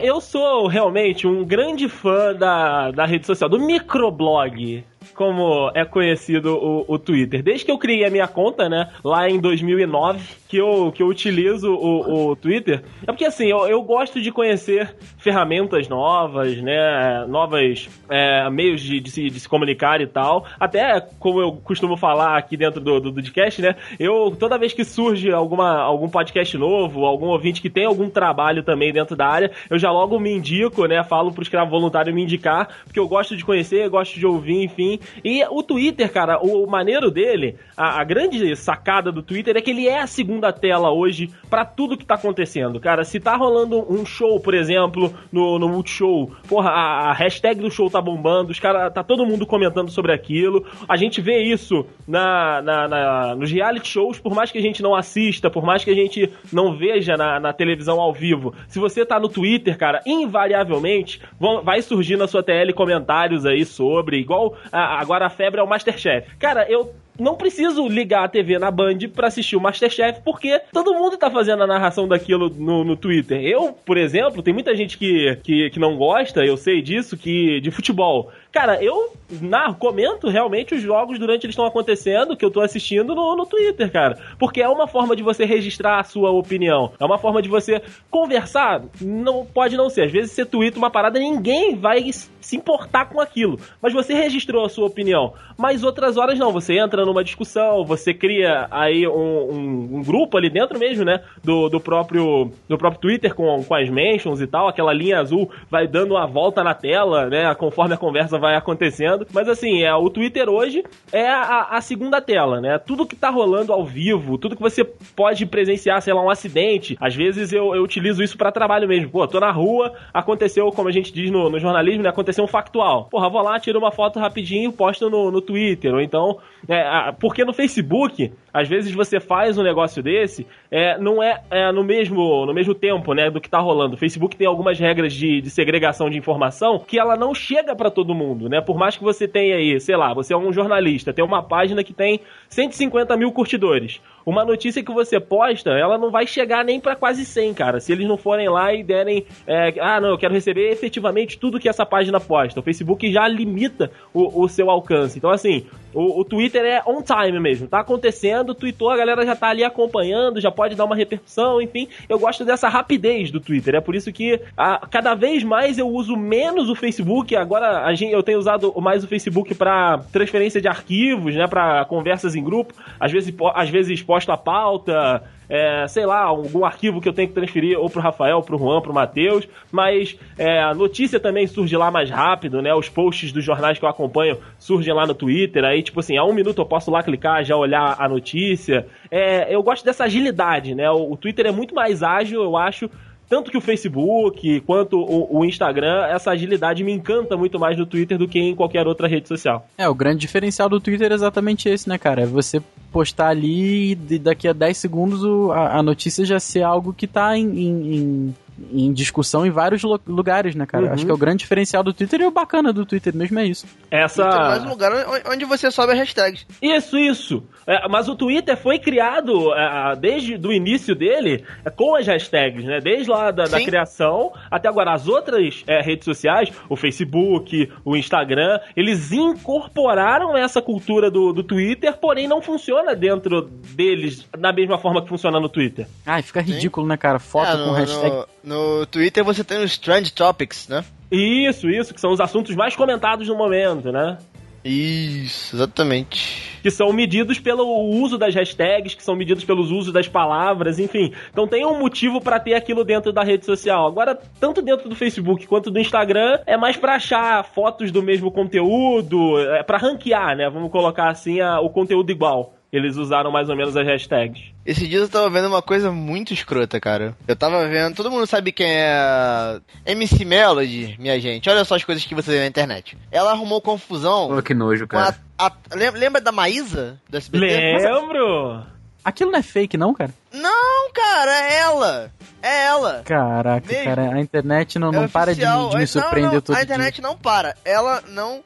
Eu sou realmente um grande fã da, da rede social, do microblog. Como é conhecido o, o Twitter. Desde que eu criei a minha conta, né, lá em 2009, que eu, que eu utilizo o, o Twitter, é porque assim, eu, eu gosto de conhecer ferramentas novas, né, novas é, meios de, de, se, de se comunicar e tal. Até, como eu costumo falar aqui dentro do, do, do podcast, né, eu, toda vez que surge alguma, algum podcast novo, algum ouvinte que tem algum trabalho também dentro da área, eu já logo me indico, né, falo pro escravo voluntário me indicar, porque eu gosto de conhecer, gosto de ouvir, enfim. E o Twitter, cara, o maneiro dele, a, a grande sacada do Twitter é que ele é a segunda tela hoje para tudo que tá acontecendo. Cara, se tá rolando um show, por exemplo, no, no Multishow, porra, a, a hashtag do show tá bombando, os caras, tá todo mundo comentando sobre aquilo. A gente vê isso na, na, na, nos reality shows, por mais que a gente não assista, por mais que a gente não veja na, na televisão ao vivo. Se você tá no Twitter, cara, invariavelmente vão, vai surgir na sua TL comentários aí sobre, igual a, agora a febre é o Masterchef. Cara, eu não preciso ligar a TV na Band pra assistir o Masterchef, porque todo mundo tá fazendo a narração daquilo no, no Twitter. Eu, por exemplo, tem muita gente que, que, que não gosta, eu sei disso, que de futebol. Cara, eu narro, comento realmente os jogos durante eles estão acontecendo, que eu tô assistindo no, no Twitter, cara. Porque é uma forma de você registrar a sua opinião. É uma forma de você conversar. Não pode não ser. Às vezes você twitta uma parada e ninguém vai se importar com aquilo. Mas você registrou a sua opinião. Mas outras horas não. Você entra numa discussão, você cria aí um, um, um grupo ali dentro mesmo, né? Do, do, próprio, do próprio Twitter com, com as mentions e tal. Aquela linha azul vai dando uma volta na tela, né? Conforme a conversa vai acontecendo. Mas assim, é, o Twitter hoje é a, a segunda tela, né? Tudo que tá rolando ao vivo, tudo que você pode presenciar, sei lá, um acidente. Às vezes eu, eu utilizo isso para trabalho mesmo. Pô, tô na rua, aconteceu, como a gente diz no, no jornalismo, né? Aconteceu um factual. Porra, vou lá, tiro uma foto rapidinho, posto no, no Twitter. Ou então, é, porque no Facebook, às vezes você faz um negócio desse, é, não é, é, no, mesmo, no mesmo tempo, né, do que tá rolando. O Facebook tem algumas regras de, de segregação de informação que ela não chega para todo mundo, né? Por mais que você tenha aí, sei lá, você é um jornalista, tem uma página que tem 150 mil curtidores. Uma notícia que você posta, ela não vai chegar nem para quase 100, cara. Se eles não forem lá e derem, é, ah, não, eu quero receber efetivamente tudo que essa página posta. O Facebook já limita o, o seu alcance. Então, assim, o, o, Twitter é on time mesmo. Tá acontecendo, tweetou, a galera já tá ali acompanhando, já pode dar uma repercussão, enfim. Eu gosto dessa rapidez do Twitter. É por isso que a, cada vez mais eu uso menos o Facebook. Agora a gente, eu tenho usado mais o Facebook para transferência de arquivos, né? Para conversas em grupo. Às vezes, às vezes posto a pauta é, sei lá, algum arquivo que eu tenho que transferir ou pro Rafael, pro Juan, pro Matheus, mas é, a notícia também surge lá mais rápido, né? Os posts dos jornais que eu acompanho surgem lá no Twitter, aí, tipo assim, a um minuto eu posso lá clicar, já olhar a notícia. É, eu gosto dessa agilidade, né? O, o Twitter é muito mais ágil, eu acho, tanto que o Facebook quanto o, o, Instagram, essa agilidade me encanta muito mais no Twitter do que em qualquer outra rede social. É, o grande diferencial do Twitter é exatamente esse, né, cara? É você postar ali e daqui a 10 segundos a, a notícia já ser algo que tá em, em, em em discussão em vários lugares, né, cara? Uhum. Acho que é o grande diferencial do Twitter e o bacana do Twitter mesmo é isso. Essa... Twitter é mais um lugar onde você sobe as hashtags. Isso, isso. É, mas o Twitter foi criado é, desde o início dele é, com as hashtags, né? Desde lá da, da criação até agora. As outras é, redes sociais, o Facebook, o Instagram, eles incorporaram essa cultura do, do Twitter, porém não funciona dentro deles da mesma forma que funciona no Twitter. Ai, fica ridículo, Sim. né, cara? Foto é, no, com hashtag. No, no Twitter você tem os Trend Topics, né? Isso, isso, que são os assuntos mais comentados no momento, né? Isso, exatamente. Que são medidos pelo uso das hashtags, que são medidos pelos usos das palavras, enfim. Então tem um motivo para ter aquilo dentro da rede social. Agora, tanto dentro do Facebook quanto do Instagram, é mais para achar fotos do mesmo conteúdo, é para ranquear, né? Vamos colocar assim a, o conteúdo igual eles usaram mais ou menos as hashtags. Esses dias eu tava vendo uma coisa muito escrota, cara. Eu tava vendo, todo mundo sabe quem é MC Melody, minha gente. Olha só as coisas que você vê na internet. Ela arrumou confusão. Pô, que nojo, cara. A, a, lembra da Maísa do SBT? Lembro! Aquilo não é fake, não, cara? Não, cara, é ela. É ela. Caraca, Mesmo. cara, a internet não, é não para de, de, me surpreender não, não, todo A internet dia. não para. Ela não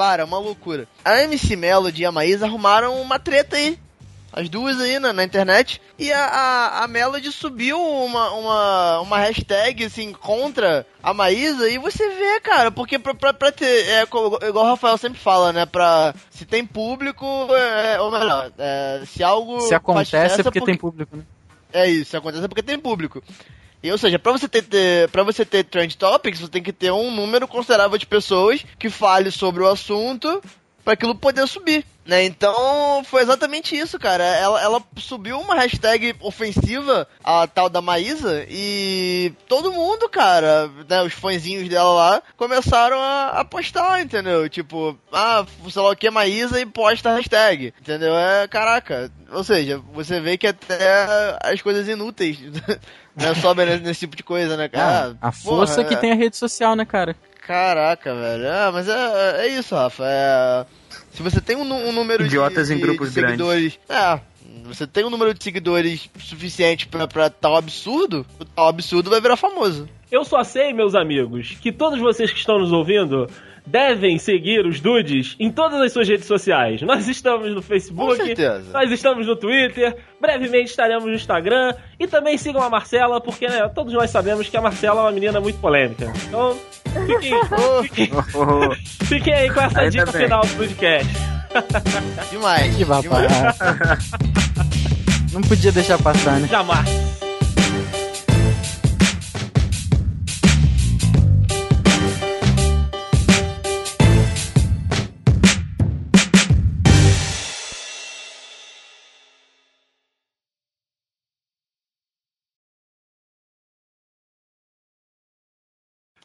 para, é uma loucura. A MC Melody e a Maísa arrumaram uma treta aí. As duas aí na, na internet. E a, a, a Melody subiu uma, uma, uma hashtag, assim, contra a Maísa. E você vê, cara, porque pra, pra, pra ter. É, igual o Rafael sempre fala, né? Pra. Se tem público, é, ou melhor, é, se algo. Se acontece é sucesso porque tem público, né? É isso, se acontece é porque tem público. E, ou seja, pra você ter, ter para você ter trend topics, você tem que ter um número considerável de pessoas que fale sobre o assunto pra aquilo poder subir, né? Então, foi exatamente isso, cara. Ela, ela subiu uma hashtag ofensiva, a tal da Maísa, e todo mundo, cara, né, os fãzinhos dela lá, começaram a, a postar, entendeu? Tipo, ah, sei lá o que, Maísa, e posta a hashtag, entendeu? É, caraca, ou seja, você vê que até as coisas inúteis né, sobem nesse, nesse tipo de coisa, né, cara? Ah, a força porra, que é- tem a rede social, né, cara? Caraca, velho. Ah, mas é, é isso, Rafa. É, se você tem um, um número Idiotas de, em de- grupos de seguidores. É. Você tem um número de seguidores suficiente pra, pra tal absurdo, o tal absurdo vai virar famoso. Eu só sei, meus amigos, que todos vocês que estão nos ouvindo devem seguir os Dudes em todas as suas redes sociais. Nós estamos no Facebook, Com certeza. nós estamos no Twitter, brevemente estaremos no Instagram e também sigam a Marcela, porque né, todos nós sabemos que a Marcela é uma menina muito polêmica. Então, fiquem, fiquem, Oh, fiquem aí com essa Ainda dica bem. final do podcast. Demais. Que demais. babá. Não podia deixar passar, né? Jamais.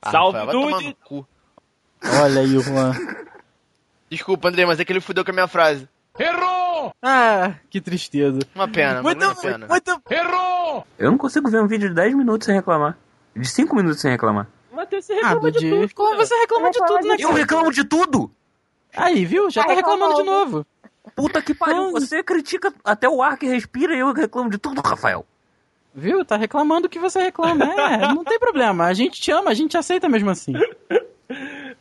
Ah, Salve, Rafael, Dude. no cu. Olha aí o Juan. Desculpa, André, mas é que ele fudeu com a minha frase. Ah, que tristeza. Uma pena, Muito, uma pena. muito... eu não consigo ver um vídeo de 10 minutos sem reclamar. De 5 minutos sem reclamar. Matheus, você Ah, reclama de Dude, tudo. como você reclama de tudo, né, Eu reclamo de tudo! Aí, viu? Já Tá reclamando de novo. Puta que pariu, Não. você critica até o ar que respira e eu reclamo de tudo, Rafael. Viu? Tá reclamando que você reclama. É, não tem problema. A gente te ama, a gente aceita mesmo assim.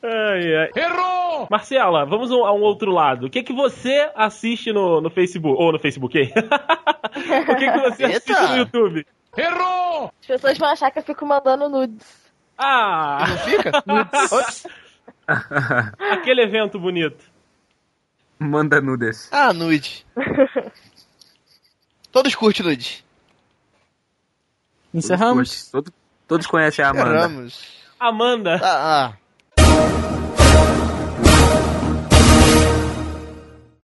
Ai, ai. Errou! Marcela, vamos a um outro lado. O que que você assiste no, no Facebook? Ou no Facebook, hein? o que que você Eita! assiste no YouTube? As pessoas vão achar que eu fico mandando nudes. Ah, Não fica? Ops. aquele evento bonito. Manda nudes. Ah, nude. Todos curtem nude. Encerramos? Todos, todos conhecem a Amanda. Erramos. Amanda. Ah, ah.